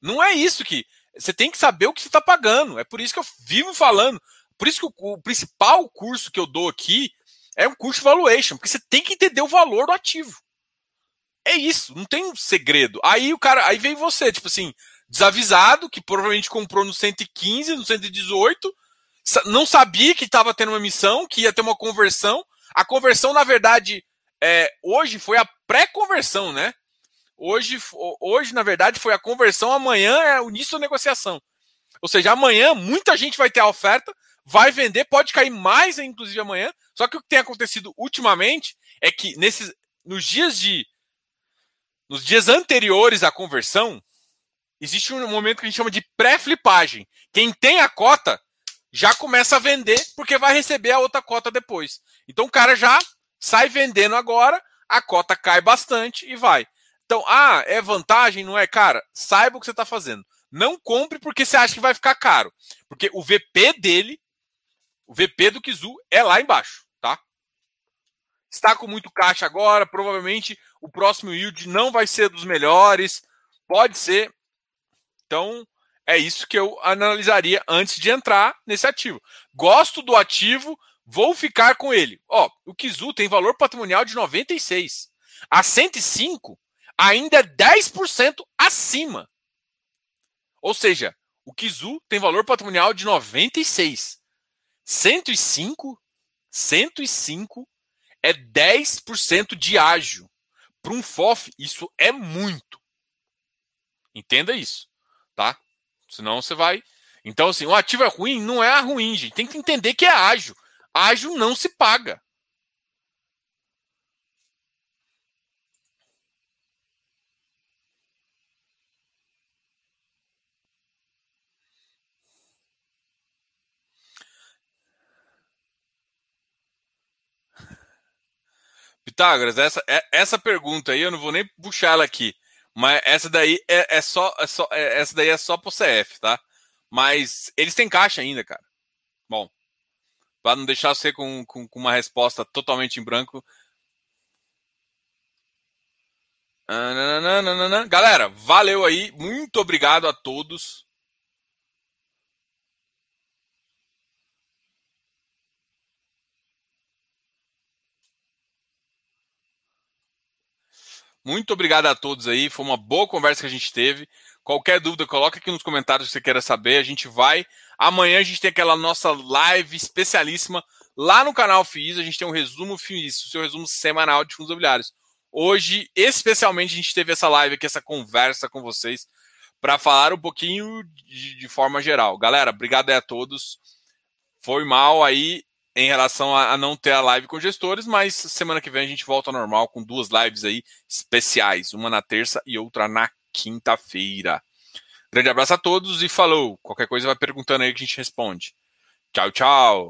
Não é isso que. Você tem que saber o que você está pagando. É por isso que eu vivo falando. Por isso que o, o, principal curso que eu dou aqui é um curso de valuation, porque você tem que entender o valor do ativo. É isso, não tem um segredo. Aí o cara, aí vem você, tipo assim, desavisado, que provavelmente comprou no 115, no 118, não sabia que estava tendo uma missão, que ia ter uma conversão. A conversão, na verdade, é, hoje foi a pré-conversão, né? Hoje, hoje, na verdade, foi a conversão, amanhã é o início da negociação. Ou seja, amanhã muita gente vai ter a oferta, vai vender, pode cair mais, inclusive, amanhã. Só que o que tem acontecido ultimamente é que nesses, nos dias de. Nos dias anteriores à conversão, existe um momento que a gente chama de pré-flipagem. Quem tem a cota já começa a vender porque vai receber a outra cota depois. Então o cara já sai vendendo agora, a cota cai bastante e vai. Então, ah, é vantagem, não é? Cara, saiba o que você está fazendo. Não compre porque você acha que vai ficar caro. Porque o VP dele, o VP do Kizu é lá embaixo, tá? Está com muito caixa agora, provavelmente o próximo yield não vai ser dos melhores, pode ser. Então, é isso que eu analisaria antes de entrar nesse ativo. Gosto do ativo, vou ficar com ele. Ó, o Kizu tem valor patrimonial de 96. A 105 ainda é 10% acima. Ou seja, o Kizu tem valor patrimonial de 96. 105, 105 é 10% de ágio. Para um FOF, isso é muito. Entenda isso? Senão você vai. Então, assim, o ativo é ruim? Não é ruim, gente. Tem que entender que é ágil. Ágil não se paga. Pitágoras, essa, é, essa pergunta aí eu não vou nem puxar ela aqui. Mas essa daí é, é só, é só é, essa daí é só pro CF, tá? Mas eles têm caixa ainda, cara. Bom, para não deixar você com, com, com, uma resposta totalmente em branco. Galera, valeu aí. Muito obrigado a todos. Muito obrigado a todos aí. Foi uma boa conversa que a gente teve. Qualquer dúvida, coloca aqui nos comentários se você queira saber. A gente vai. Amanhã a gente tem aquela nossa live especialíssima lá no canal FIIs. A gente tem um resumo FIIs, o seu resumo semanal de fundos imobiliários. Hoje, especialmente, a gente teve essa live aqui, essa conversa com vocês, para falar um pouquinho de, de, forma geral. Galera, obrigado aí a todos. Foi mal aí em relação a, a, não ter a live com gestores, mas semana que vem a gente volta ao normal com duas lives aí especiais, uma na terça e outra na quinta-feira. Grande abraço a todos e falou. Qualquer coisa vai perguntando aí que a gente responde. Tchau, tchau.